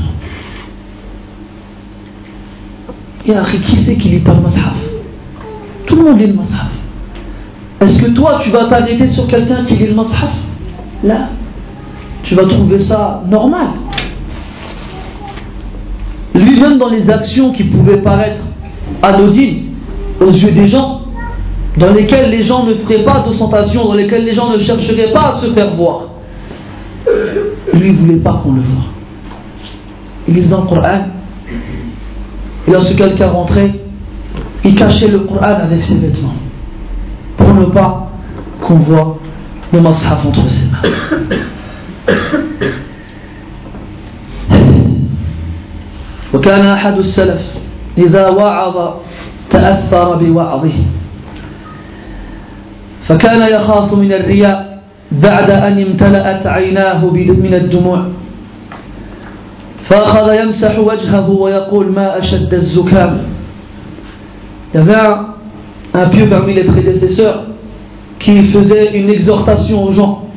Et qui c'est qui lit pas le mashaf? Tout le monde lit le mashaf. Est-ce que toi, tu vas t'arrêter sur quelqu'un qui lit le mashaf? Là, tu vas trouver ça normal. Lui-même dans les actions qui pouvaient paraître anodines aux yeux des gens, dans lesquelles les gens ne feraient pas d'ostentation, dans lesquelles les gens ne chercheraient pas à se faire voir, lui ne voulait pas qu'on le voit. Il lisait dans le Coran, et lorsque quelqu'un rentrait, il cachait le Coran avec ses vêtements pour ne pas qu'on voit le mashaf entre ses mains. وكان أحد السلف إذا وعظ تأثر بوعظه. فكان يخاف من الرياء بعد أن امتلأت عيناه من الدموع. فأخذ يمسح وجهه ويقول ما أشد الزكام؟ Il y avait un, un pieux parmi les prédécesseurs qui faisait une exhortation aux gens.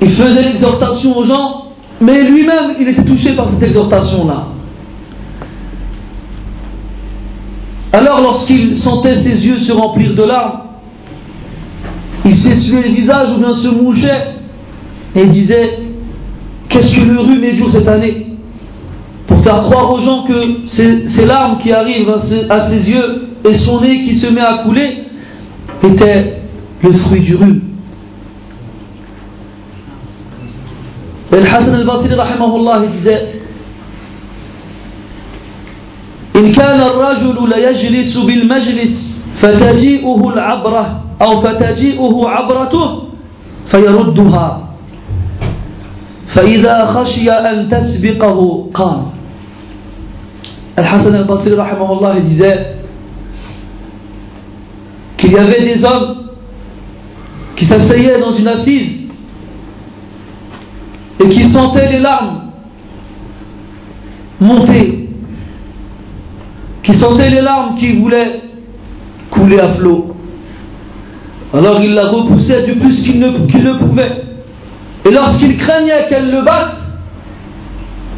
Il faisait l'exhortation aux gens, mais lui-même, il était touché par cette exhortation-là. Alors, lorsqu'il sentait ses yeux se remplir de larmes, il s'essuyait le visage ou bien se mouchait et disait Qu'est-ce que le rhume est dur cette année Pour faire croire aux gens que ces, larmes qui arrivent à ses, yeux et son nez qui se met à couler étaient le fruit du rhume. الحسن البصري رحمه الله جزاء إن كان الرجل ليجلس بالمجلس فتجيئه العبرة أو فتجيئه عبرته فيردها. فإذا خشي أن تسبقه قام. الحسن البصري رحمه الله جزاء كي y avait des hommes qui s'asseyaient dans une et qui sentaient les larmes monter, qui sentaient les larmes qui voulaient couler à flot. Alors il la repoussait du plus qu'il ne, qu ne pouvait. Et lorsqu'il craignait qu'elle le batte,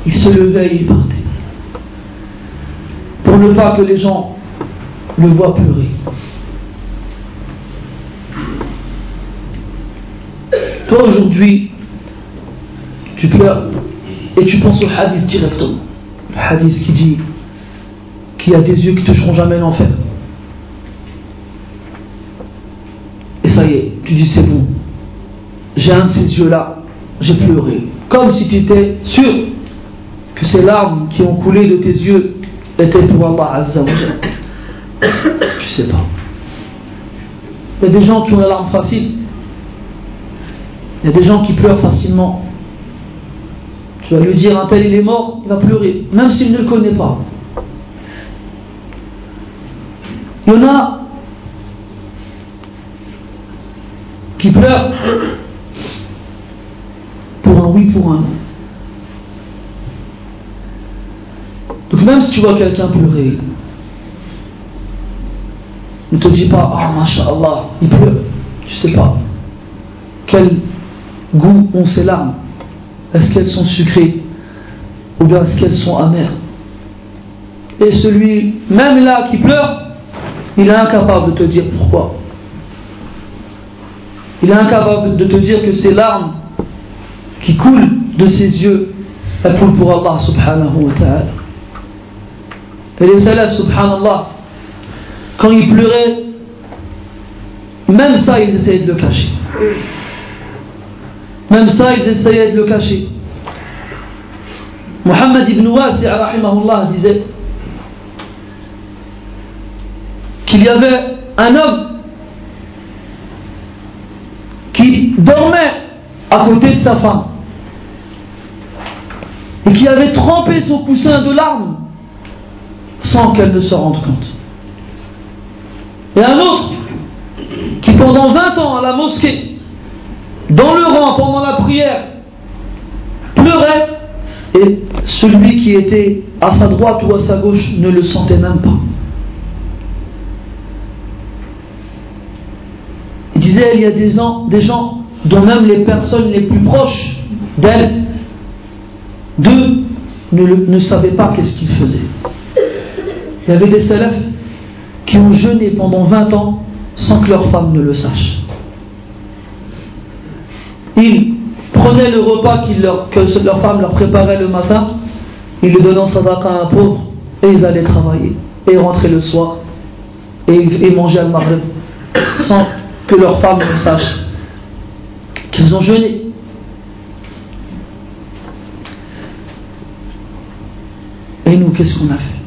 il se levait et il partait. Pour ne pas que les gens le voient pleurer. Toi aujourd'hui, tu pleures et tu penses au hadith directement. Le hadith qui dit qu'il y a des yeux qui toucheront jamais l'enfer. Et ça y est, tu dis c'est bon, j'ai un de ces yeux-là, j'ai pleuré. Comme si tu étais sûr que ces larmes qui ont coulé de tes yeux étaient pour Allah Azza wa Je sais pas. Il y a des gens qui ont la larme facile. Il y a des gens qui pleurent facilement. Tu vas lui dire un tel il est mort, il va pleurer, même s'il ne le connaît pas. Il y en a qui pleurent pour un oui, pour un non. Donc même si tu vois quelqu'un pleurer, ne te dis pas, ah, Allah, il pleure. Tu sais pas quel goût ont ces larmes? Est-ce qu'elles sont sucrées ou bien est-ce qu'elles sont amères Et celui, même là, qui pleure, il est incapable de te dire pourquoi. Il est incapable de te dire que ces larmes qui coulent de ses yeux, elles coulent pour Allah subhanahu wa ta'ala. Et les salafs, subhanallah, quand ils pleuraient, même ça, ils essayaient de le cacher. Même ça, ils essayaient de le cacher. Mohammed ibn Wasi' disait qu'il y avait un homme qui dormait à côté de sa femme et qui avait trempé son coussin de larmes sans qu'elle ne se rende compte. Et un autre qui pendant 20 ans à la mosquée, dans le rang pendant la prière, pleurait et celui qui était à sa droite ou à sa gauche ne le sentait même pas. Il disait, il y a des gens, dont même les personnes les plus proches d'elle, d'eux, ne, ne savaient pas qu'est-ce qu'ils faisaient. Il y avait des salafs qui ont jeûné pendant 20 ans sans que leur femme ne le sache. Ils prenaient le repas que leur femme leur préparait le matin, ils le donnaient en sadaqa à un pauvre, et ils allaient travailler, et rentrer le soir, et, et manger al maghrib, sans que leur femme ne sache qu'ils ont jeûné. Et nous, qu'est-ce qu'on a fait?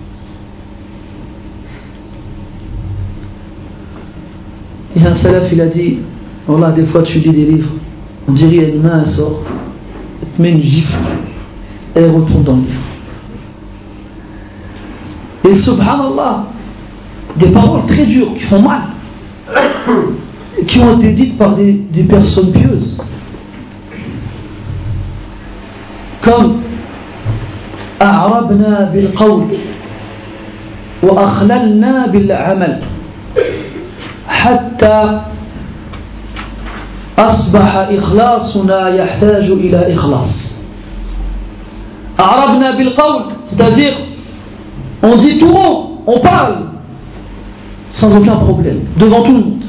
Il y a un salaf, il a dit, voilà, des fois tu lis des livres, on dirait qu'il y a une main, elle sort, elle te met une gifle, et elle retourne dans le livre. Et subhanallah, des paroles très dures qui font mal, qui ont été dites par des, des personnes pieuses. Comme أعربنا بالقول وأخللنا بالعمل حتى أصبح إخلاصنا يحتاج إلى إخلاص أعربنا بالقول c'est-à-dire on dit tout haut on parle sans aucun problème devant tout le monde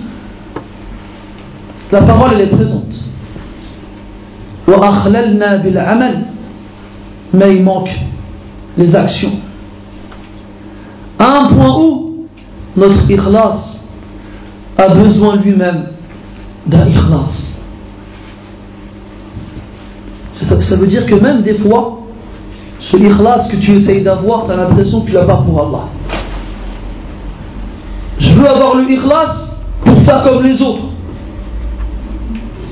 la parole elle est présente وأخللنا بالعمل mais il manque les actions à un point où notre ikhlas a besoin lui-même d'un. Ça veut dire que même des fois, ce ikhlas que tu essayes d'avoir, tu as l'impression que tu l'as pas pour Allah. Je veux avoir le ikhlas pour faire comme les autres.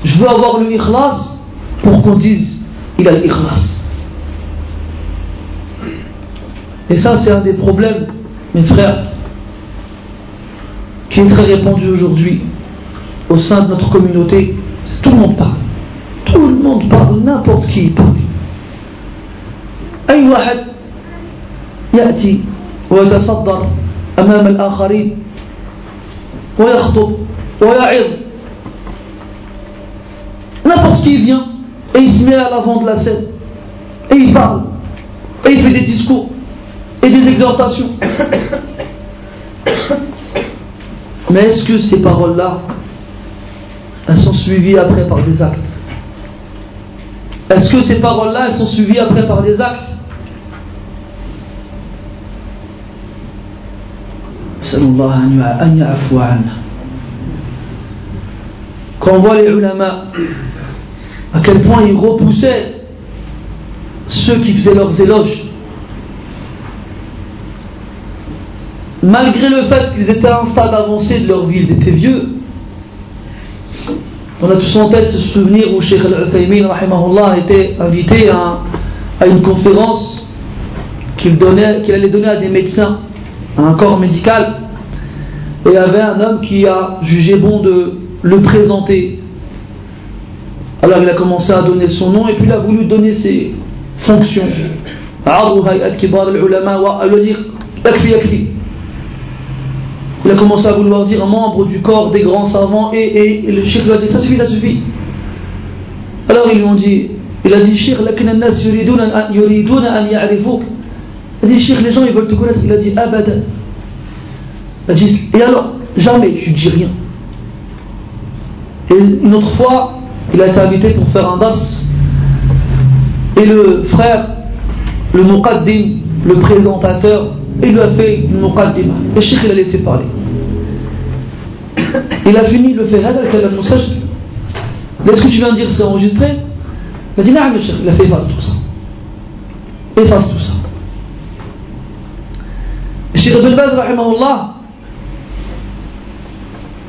Je veux avoir le ikhlas pour qu'on dise il a l'ikhlas. Et ça, c'est un des problèmes, mes frères, qui est très répandu aujourd'hui au sein de notre communauté. Tout le monde parle. Tout le monde parle, n'importe qui parle. أي واحد يأتي ويتصدر أمام الآخرين ويخطب ويعظ N'importe qui vient et il se met à l'avant de la scène et il parle et il fait des discours et des exhortations. Mais est-ce que ces paroles-là, elles sont suivies après par des actes Est-ce que ces paroles-là, elles sont suivies après par des actes? Quand on voit les ulama, à quel point ils repoussaient ceux qui faisaient leurs éloges. Malgré le fait qu'ils étaient à un stade avancé de leur vie, ils étaient vieux. On a tous en tête ce souvenir où Sheikh Al-Uthaymin était invité à, à une conférence qu'il allait donner à des médecins, à un corps médical. Et il y avait un homme qui a jugé bon de le présenter. Alors il a commencé à donner son nom et puis il a voulu donner ses fonctions. Il a commencé à vouloir dire membre du corps des grands savants et, le cheikh lui a dit ça suffit, ça suffit. Alors ils lui ont dit, il a dit cheikh, il a dit cheikh, les gens ils veulent te connaître. Il a dit abadan. Il a dit, et alors, jamais tu dis rien. Et une autre fois, il a été invité pour faire un das. Et le frère, le muqaddim, le présentateur, il a fait une muqaddim. Et le cheikh, il a laissé parler. Il a fini, il le fait Est-ce que tu viens de dire c'est enregistré? Il a dit non, le cheikh, il a fait efface tout ça. Efface tout ça. Le cheikh Abdel Baz,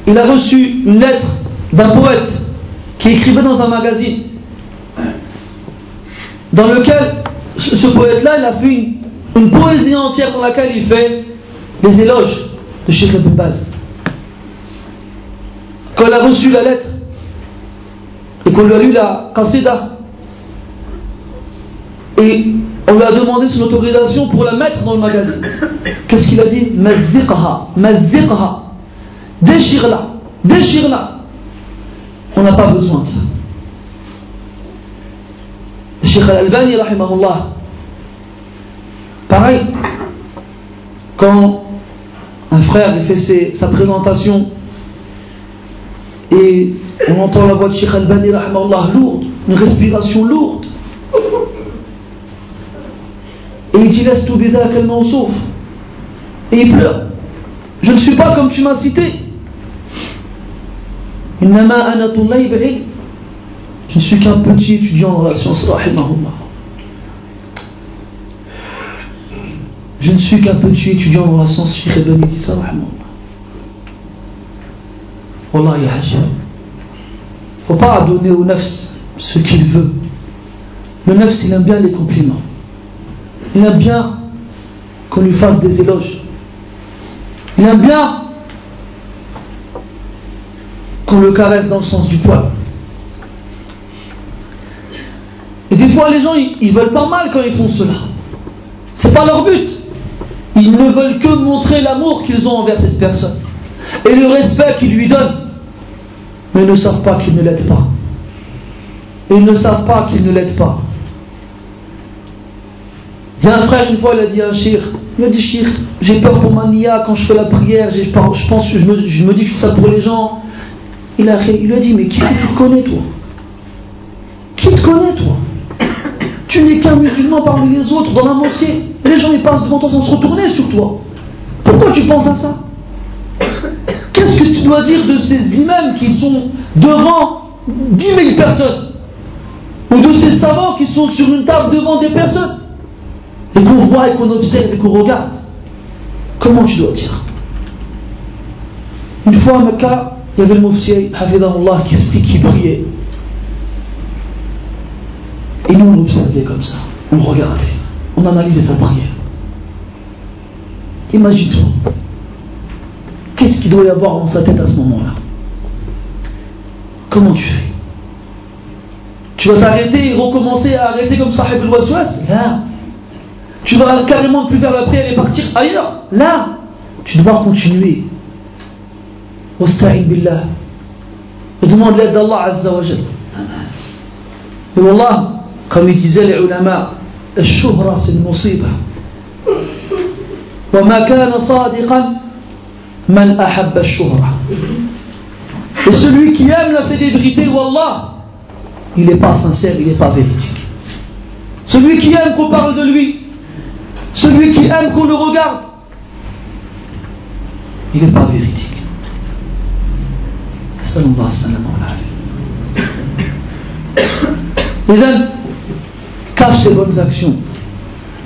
il a reçu une lettre d'un poète qui écrivait dans un magazine, dans lequel ce poète-là, il a fait une, poésie entière dans laquelle il fait les éloges de Sheikh Ibn. Quand il a reçu la lettre et qu'on lui a lu la qasida, et on lui a demandé son autorisation pour la mettre dans le magazine. Qu'est-ce qu'il a dit? Mazziqha, mazziqha, déchire-la, déchire-la. On n'a pas besoin de ça. Cheikh Al-Albani, rahimahullah, pareil, quand un frère fait sa présentation et on entend la voix de Cheikh Al-Bani, lourde, une respiration lourde, et il dit laisse tout bizarre qu'elle m'en souffre, et il pleure. Je ne suis pas comme tu m'as cité. Je ne suis qu'un petit étudiant dans la science, Je ne suis qu'un petit étudiant dans la science, Cheikh Ibn ça, Wallah, Il ne faut pas donner au nefs ce qu'il veut. Le nefs, il aime bien les compliments. Il aime bien qu'on lui fasse des éloges. Il aime bien qu'on le caresse dans le sens du poil. Et des fois, les gens, ils, veulent pas mal quand ils font cela. C'est pas leur but. Ils ne veulent que montrer l'amour qu'ils ont envers cette personne et le respect qu'ils lui donnent. Mais ne savent pas qu'ils ne l'aident pas. ils ne savent pas qu'ils ne l'aident pas. Il y a un frère, une fois, il a dit à un shir, il a dit shir, j'ai peur pour ma nia quand je fais la prière, je pense, je je me dis que je ça pour les gens, il, a, il lui a dit, mais qui te connaît toi? Qui te connaît toi? Tu n'es qu'un musulman parmi les autres dans la mosquée. Et les gens ils passent devant toi sans se retourner sur toi. Pourquoi tu penses à ça? Qu'est-ce que tu dois dire de ces imams qui sont devant 10 000 personnes? Ou de ces savants qui sont sur une table devant des personnes? Et qu'on voit et qu'on observe et qu'on regarde Comment tu dois dire? Une fois à Mecca, il y avait le Mufti Allah qui priait. Et nous, on observait comme ça. On regardait. On analysait sa prière. Imagine-toi. Qu'est-ce qu'il doit y avoir dans sa tête à ce moment-là? Comment tu fais? Tu vas t'arrêter et recommencer à arrêter comme ça, le waswas Là. Tu vas carrément plus faire la prière et partir ailleurs Là. Tu dois continuer. Wasta'in billah. Demande l'aide d'Allah Azza wa Jal. Et Allah, disait les ulama, الشهرة c'est une مصيبة وما كان صادقا من أحب الشهرة Et celui qui aime la célébrité, Wallah, il n'est pas sincère, il n'est pas véridique. Celui qui aime qu'on parle de lui, celui qui aime qu'on le regarde, il n'est pas véridique. Sallallahu cache tes bonnes actions.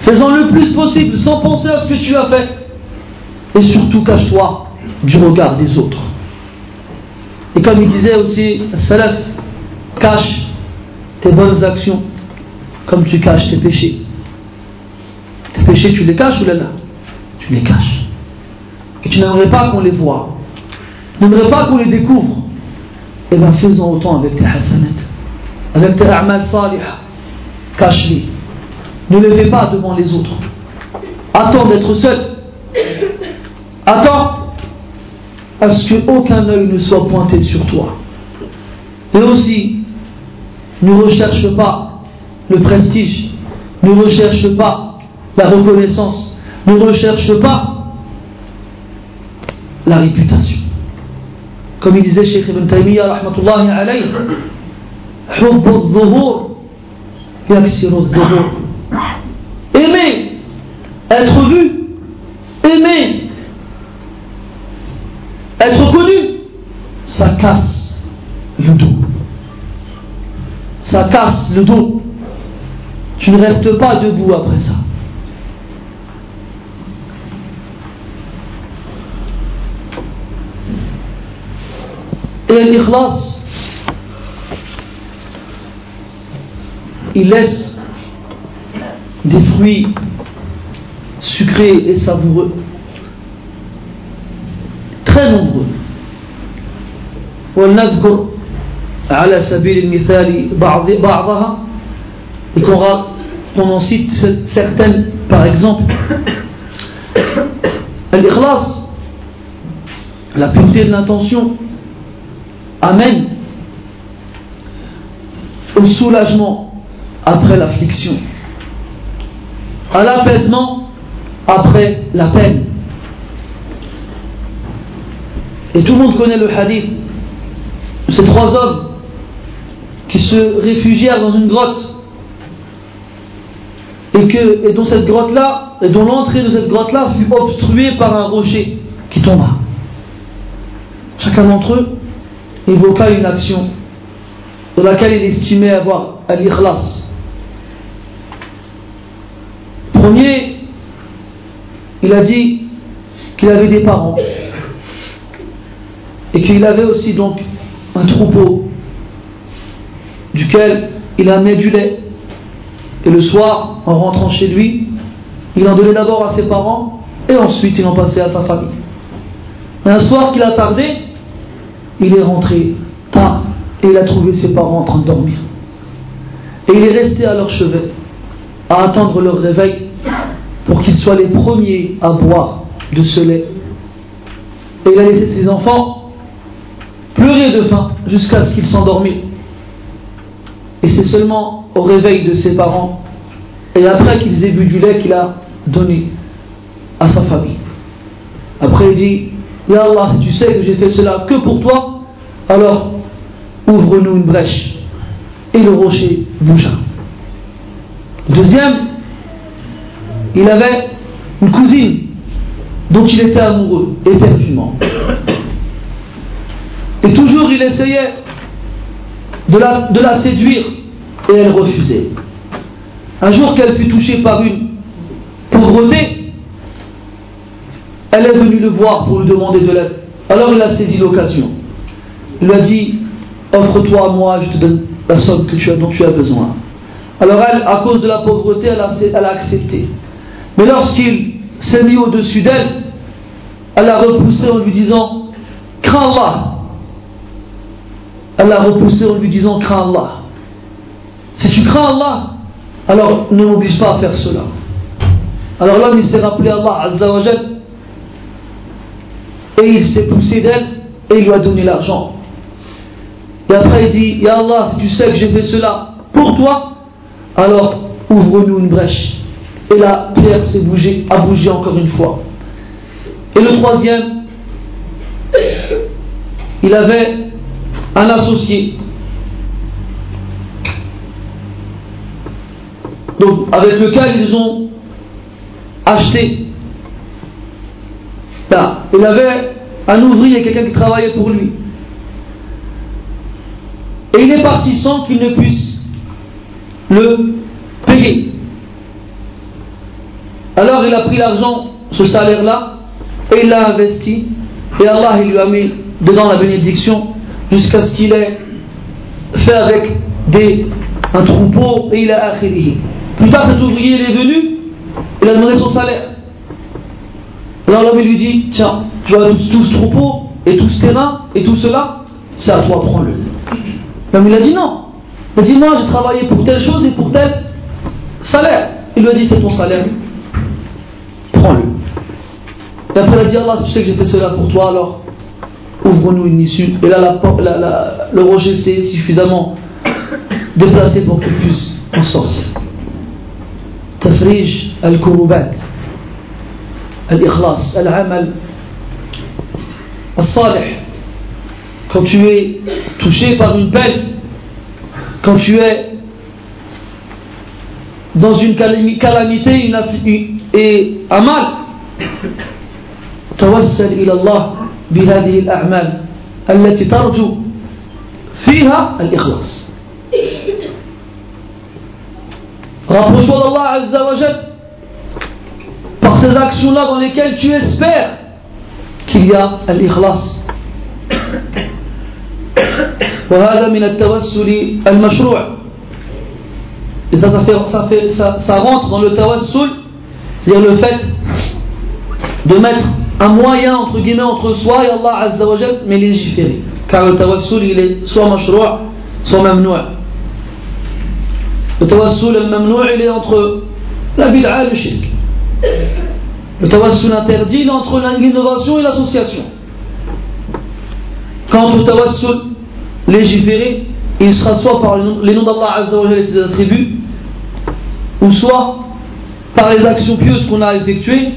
Faisant le plus possible sans penser à ce que tu as fait. Et surtout, cache-toi du regard des autres. Et comme il disait aussi, Salaf, cache tes bonnes actions comme tu caches tes péchés. Tes péchés, tu les caches ou là, là Tu les caches. Et tu n'aimerais pas qu'on les voit. Tu n'aimerais pas qu'on les découvre. Et eh bien faisons autant avec tes hasanat, avec tes amal salih. Cache-les. Ne les fais pas devant les autres. Attends d'être seul. Attends à ce qu'aucun œil ne soit pointé sur toi. Et aussi, ne recherche pas le prestige, ne recherche pas la reconnaissance, ne recherche pas la réputation. Comme il disait Cheikh Ibn Taymiyyah, rahmatullahi alayhi, Aimer, être vu, aimer être connu, ça casse le dos. Ça casse le dos. Tu ne restes pas debout après ça. Et l'ikhlas, il laisse des fruits sucrés et savoureux très nombreux ولنذكر على سبيل المثال بعض بعضها et qu'on en cite certaines par exemple l'ikhlas la pureté de l'intention amène au soulagement après l'affliction à l'apaisement après la peine Et tout le monde connaît le hadith de ces trois hommes qui se réfugièrent dans une grotte et, que, et dont cette grotte-là, et dont l'entrée de cette grotte-là fut obstruée par un rocher qui tomba. Chacun d'entre eux évoqua une action dans laquelle il estimait avoir al-ikhlas. Premier, il a dit qu'il avait des parents et qu'il avait aussi donc un troupeau duquel il amenait du lait. Et le soir, en rentrant chez lui, il en donnait d'abord à ses parents et ensuite il en passait à sa famille. un soir qu'il a tardé, il est rentré tard et il a trouvé ses parents en train de dormir. Et il est resté à leur chevet, à attendre leur réveil qu'ils soient les premiers à boire de ce lait. Et il a laissé ses enfants pleurer de faim jusqu'à ce qu'il s'endormit. Et c'est seulement au réveil de ses parents et après qu'ils aient bu du lait qu'il a donné à sa famille. Après il dit, Ya Allah, si tu sais que j'ai fait cela que pour toi, alors ouvre-nous une brèche. Et le rocher bougea. Deuxième, il avait une cousine dont il était amoureux, éperdument. Et toujours il essayait de la, séduire et elle refusait. Un jour qu'elle fut touchée par une pauvreté, elle est venue le voir pour lui demander de l'aide. Alors il a saisi l'occasion. Il lui a dit Offre-toi à moi, je te donne la somme que tu as, dont tu as besoin. Alors elle, à cause de la pauvreté, elle a accepté. Mais lorsqu'il s'est mis au-dessus d'elle, elle l'a repoussé en lui disant Crains Allah, elle l'a repoussé en lui disant crains Allah. Si tu crains Allah, alors ne m'oblige pas à faire cela. Alors l'homme il s'est rappelé Allah Azzawajal et il s'est poussé d'elle et lui a donné l'argent. Et après il dit Ya Allah, si tu sais que j'ai fait cela pour toi, alors ouvre-nous une brèche. Et la pierre s'est bougée, a bougé encore une fois. Et le troisième, il avait un associé. Donc, avec lequel ils ont acheté. Là, il avait un ouvrier, quelqu'un qui travaillait pour lui. Et il est parti sans qu'il ne puisse le payer. Alors il a pris l'argent, ce salaire-là, et il l'a investi. Et Allah il lui a mis dedans la bénédiction jusqu'à ce qu'il ait fait avec des, un troupeau et il a akhirihi. Plus tard, cet ouvrier est venu, il a demandé son salaire. Alors l'homme lui dit Tiens, tu as tout, ce troupeau et tout ce terrain et tout cela, c'est à toi, prends-le. L'homme il a dit non. Il a dit Moi j'ai travaillé pour telle chose et pour tel salaire. Il lui a dit C'est ton salaire, prends-le. Et après, elle a dit Allah, tu sais que j'ai fait cela pour toi, alors ouvre-nous une issue. Et là, le rocher s'est suffisamment déplacé pour qu'il puisse en sortir. Tafrij al-kurubat, al-ikhlas, al-amal, al-salih. Quand tu es touché par une peine, quand tu es dans une calamité, une, un mal توسل إلى الله بهذه الأعمال التي ترجو فيها الإخلاص Rapproche-toi d'Allah Azza wa par ces actions-là dans lesquelles tu espères qu'il y a l'ikhlas. وهذا من التوسل المشروع et ça ça, fait, ça, fait, ça, ça rentre dans le tawassul c'est-à-dire le fait de mettre un moyen entre guillemets entre soi et Allah Azza wa mais légiférer car le tawassul il est soit mashroua soit mamnoua le tawassul al-mamnou' il est entre la bid'a et le shirk. Le tawassul interdit entre l'innovation et l'association. Quant au tawassul légiféré, il sera soit par les noms d'Allah Azza wa et ses attributs, ou soit par les actions pieuses qu'on a effectuées,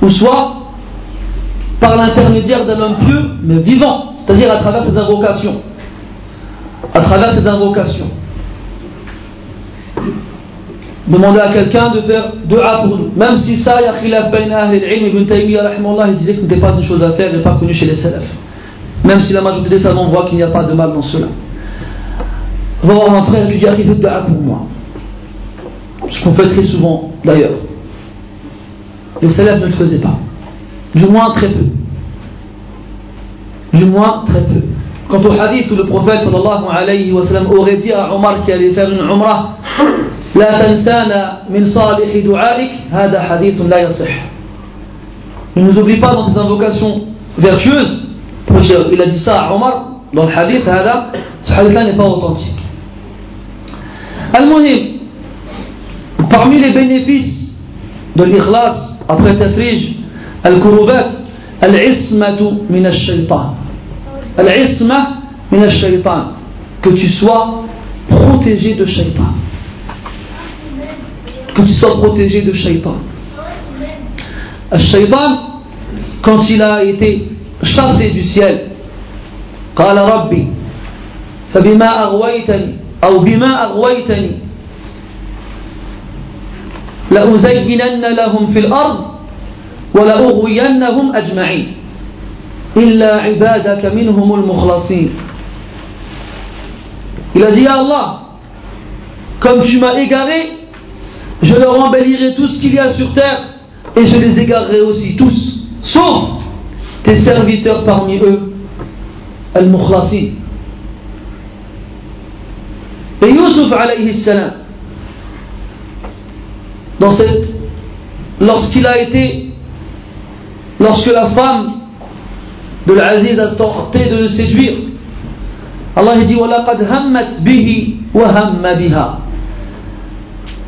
ou soit par l'intermédiaire d'un homme pieux, mais vivant, c'est-à-dire à travers ses invocations. À travers ses invocations. demander à quelqu'un de faire dua pour nous. Même si ça, il y a il disait que ce n'était pas une chose à faire, n'est pas connu chez les salafs. Même si la majorité des savants voit qu'il n'y a pas de mal dans cela. Va voir un frère qui dit, fait dua pour moi. Ce qu'on fait très souvent d'ailleurs. Les salafs ne le faisaient pas. Du moins très peu. Du moins très peu. Quant au hadith où le prophète sallallahu alayhi wa sallam aurait dit à Omar qui allait faire une umrah, La tansana min salih hada hadith la. Ne nous oublie pas dans tes invocations vertueuses. Il a dit ça à Omar dans le hadith, hada, ce hadith-là n'est pas authentique. Al-Muhim, parmi les bénéfices de l'ikhlas après tafrij, al-kurubat, al-ismatu min al-shaytan. Al-isma min al-shaytan. Que tu sois protégé de shaytan. que tu sois protégé de shaitan. Shaitan, quand il a été chassé du ciel, قال ربي فبما أغويتني أو بما أغويتني لأزينن لهم في الأرض ولأغوينهم أجمعين إلا عبادك منهم المخلصين Il a à Allah, comme tu m'as égaré, je leur embellirai tout ce qu'il y a sur terre et je les égarerai aussi tous, sauf tes serviteurs parmi eux, Al-Mukhlasin. Et Yusuf alayhi salam, dans cette, lorsqu'il a été, lorsque la femme de l'Aziz a tenté de le séduire, Allah dit وَلَقَدْ هَمَّتْ بِهِ وَهَمَّ بِهَا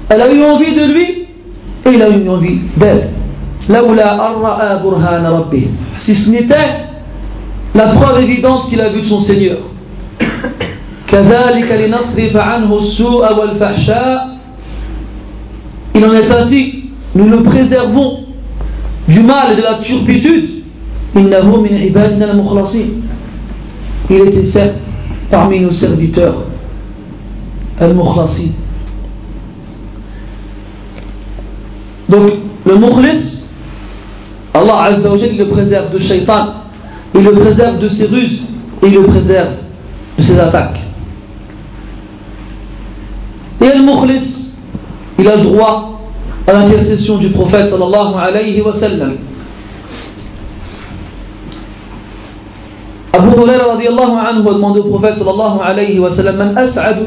Elle a eu envie de lui et il a eu envie d'elle. Si ce n'était la preuve évidente qu'il a vue de son Seigneur. Il en est ainsi, nous le préservons du mal et de la turpitude. Il était certes parmi nos serviteurs, al-mukhlasin. Donc, le mukhlis, Allah Azza wa le préserve de shaitan, il le préserve de ses ruses, il le préserve de ses attaques. Et le mukhlis, a le droit à l'intercession du prophète sallallahu alayhi wa sallam. Abu Huraira radiallahu anhu a demandé au prophète sallallahu alayhi wa sallam Man as'adu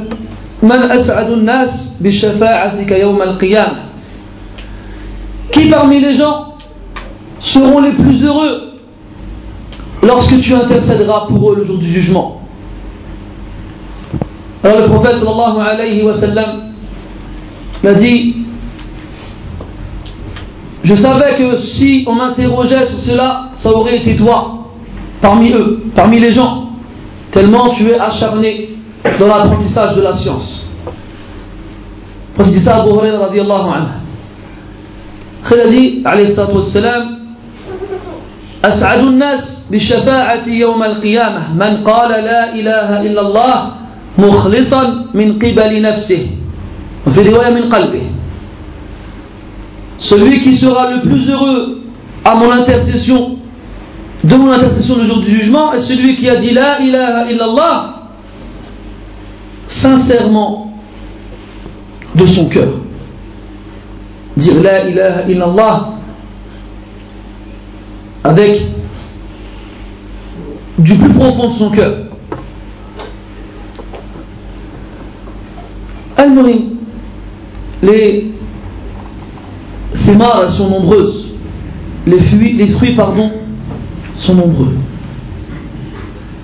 Man as'adu nas bi shafa'atika yawm al-qiyam? Qui parmi les gens seront les plus heureux lorsque tu intercéderas pour eux le jour du jugement? Alors le prophète sallallahu alayhi wa sallam m'a dit Je savais que si on m'interrogeait sur cela, ça aurait été toi parmi eux, parmi les gens, tellement tu es acharné dans l'apprentissage de la science. Parce que ça Abu Huraira radiallahu anhu. Il a dit, alayhi salatu wassalam, أسعد الناس بالشفاعة يوم القيامة من قال لا إله إلا الله مخلصا من قبل نفسه وفي رواية من قلبه Celui qui sera le plus heureux à mon intercession de mon intercession le jour du jugement est celui qui a dit La ilaha illallah sincèrement de son cœur. Dire La ilaha illallah avec du plus profond de son cœur. al les sémares sont nombreuses, les fruits, les pardon, sont nombreux.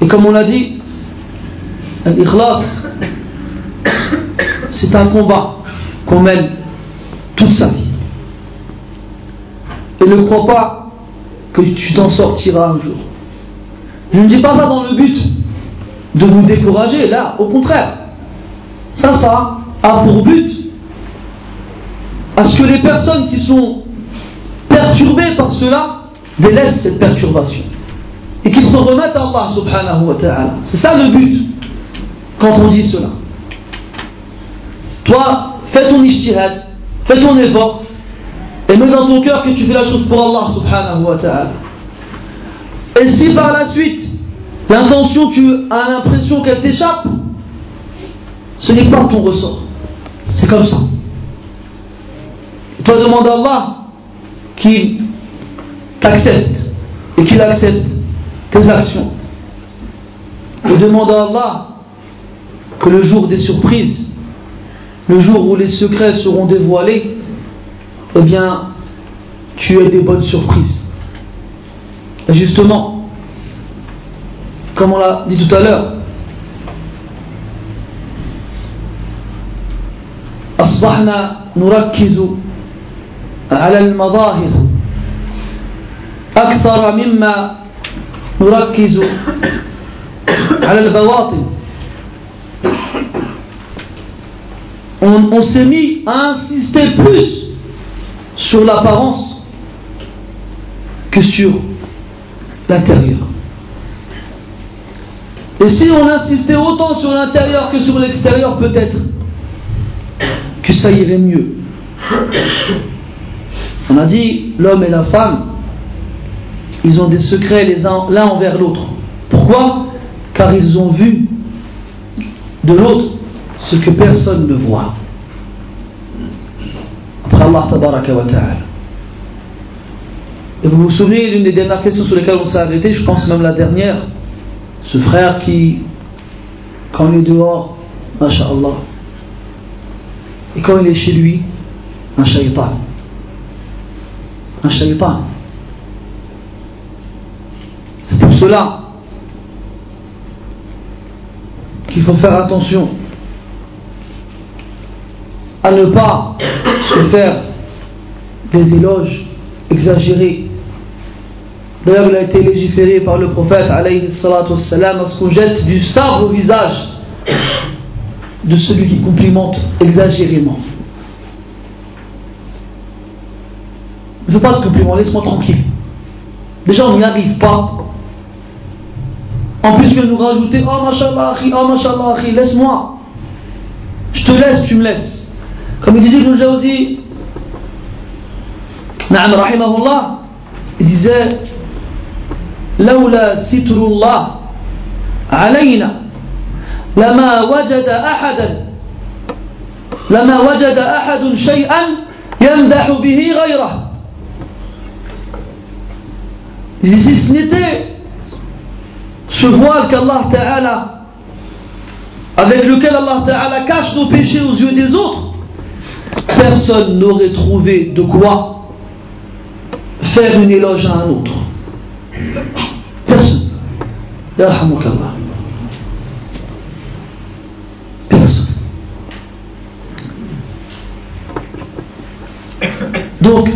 Et comme on l'a dit, l'ikhlas, c'est un combat qu'on mène toute sa vie. Et ne crois pas que tu t'en sortiras un jour. Je ne dis pas ça dans le but de vous décourager, là, au contraire. Ça, ça a pour but à ce que les personnes qui sont perturbées par cela délaissent cette perturbation et qu'ils s'en remettent à Allah subhanahu wa ta'ala. C'est ça le but quand on dit cela. Toi, fais ton ishtihad, fais ton effort et mets dans ton cœur que tu fais la chose pour Allah subhanahu wa ta'ala. Et si par la suite, l'intention, tu as l'impression qu'elle t'échappe, ce n'est pas ton ressort. C'est comme ça. Toi, demande à Allah qu'il t'accepte et qu'il accepte tes actions. Et demande à Allah que le jour des surprises, le jour où les secrets seront dévoilés, eh bien, tu aies des bonnes surprises. Et justement, comme on l'a dit tout à l'heure, أصبحنا نركز على المظاهر أكثر مما نركز على البواطن on, on s'est mis à insister plus sur l'apparence que sur l'intérieur. Et si on insistait autant sur l'intérieur que sur l'extérieur, peut-être que ça irait mieux. On a dit l'homme et la femme, ils ont des secrets l'un envers l'autre. Pourquoi? Car ils ont vu de l'autre ce que personne ne voit. Après Allah ta'ala. Et vous vous souvenez l'une des dernières questions sur lesquelles on s'est arrêté, je pense même la dernière, ce frère qui, quand il est dehors, masha'Allah, et quand il est chez lui, un shaitan. Un shaitan. C'est pour cela qu'il faut faire attention à ne pas se faire des éloges exagérés. D'ailleurs, il a été légiféré par le prophète à ce qu'on jette du sabre au visage de celui qui complimente exagérément. Ne veux pas de compliment, laisse-moi tranquille. Déjà, on n'y arrive pas en plus, tu nous rajouter Oh, mashallah, oh, mashallah, laisse-moi. Je te laisse, tu me laisses. Comme il disait Ibn Jawzi, Naam rahimahullah, il disait لولا ستر الله علينا لما وجد أحدا لما وجد أحد شيئا يمدح به Si ce n'était ce voile qu'Allah Ta'ala, avec lequel Allah Ta'ala cache nos péchés aux yeux des autres, personne n'aurait trouvé de quoi faire une éloge à un autre. Personne. Personne. Donc,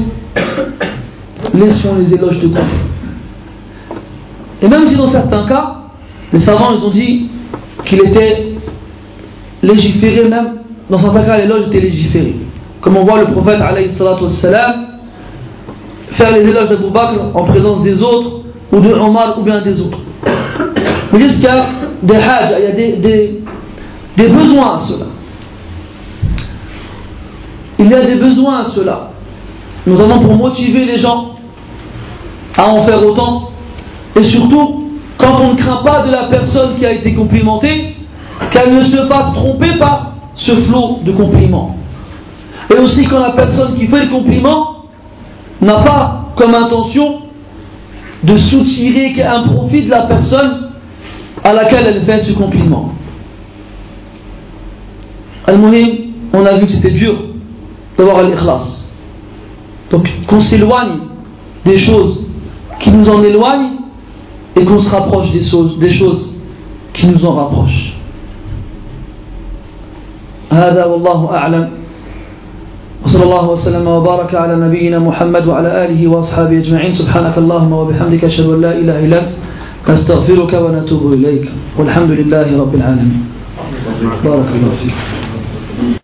laissons les éloges de côté. Et même si dans certains cas, les savants ont dit qu'il était légiféré même, dans certains cas l'éloge était légiféré. Comme on voit le prophète wassalam, faire les éloges d'Abu Bakr en présence des autres, ou de Omar ou bien des autres. Mais jusqu'à des hajj, il y a des besoins à cela. Il y a des besoins à cela. Nous avons pour motiver les gens à en faire autant et surtout, quand on ne craint pas de la personne qui a été complimentée, qu'elle ne se fasse tromper par ce flot de compliments. Et aussi quand la personne qui fait le compliment n'a pas comme intention de soutirer un profit de la personne à laquelle elle fait ce compliment. Al-Muhim, on a vu que c'était dur d'avoir l'ikhlas. Donc qu'on s'éloigne des choses qui nous en éloignent et qu'on se rapproche des choses, des choses qui nous en rapprochent. هذا والله أعلم. وصلى الله وسلم وبارك على نبينا محمد وعلى آله وأصحابه أجمعين. سبحانك اللهم وبحمدك أشهد أن لا إله إلا أنت. نستغفرك ونتوب إليك. والحمد لله رب العالمين. بارك الله فيك.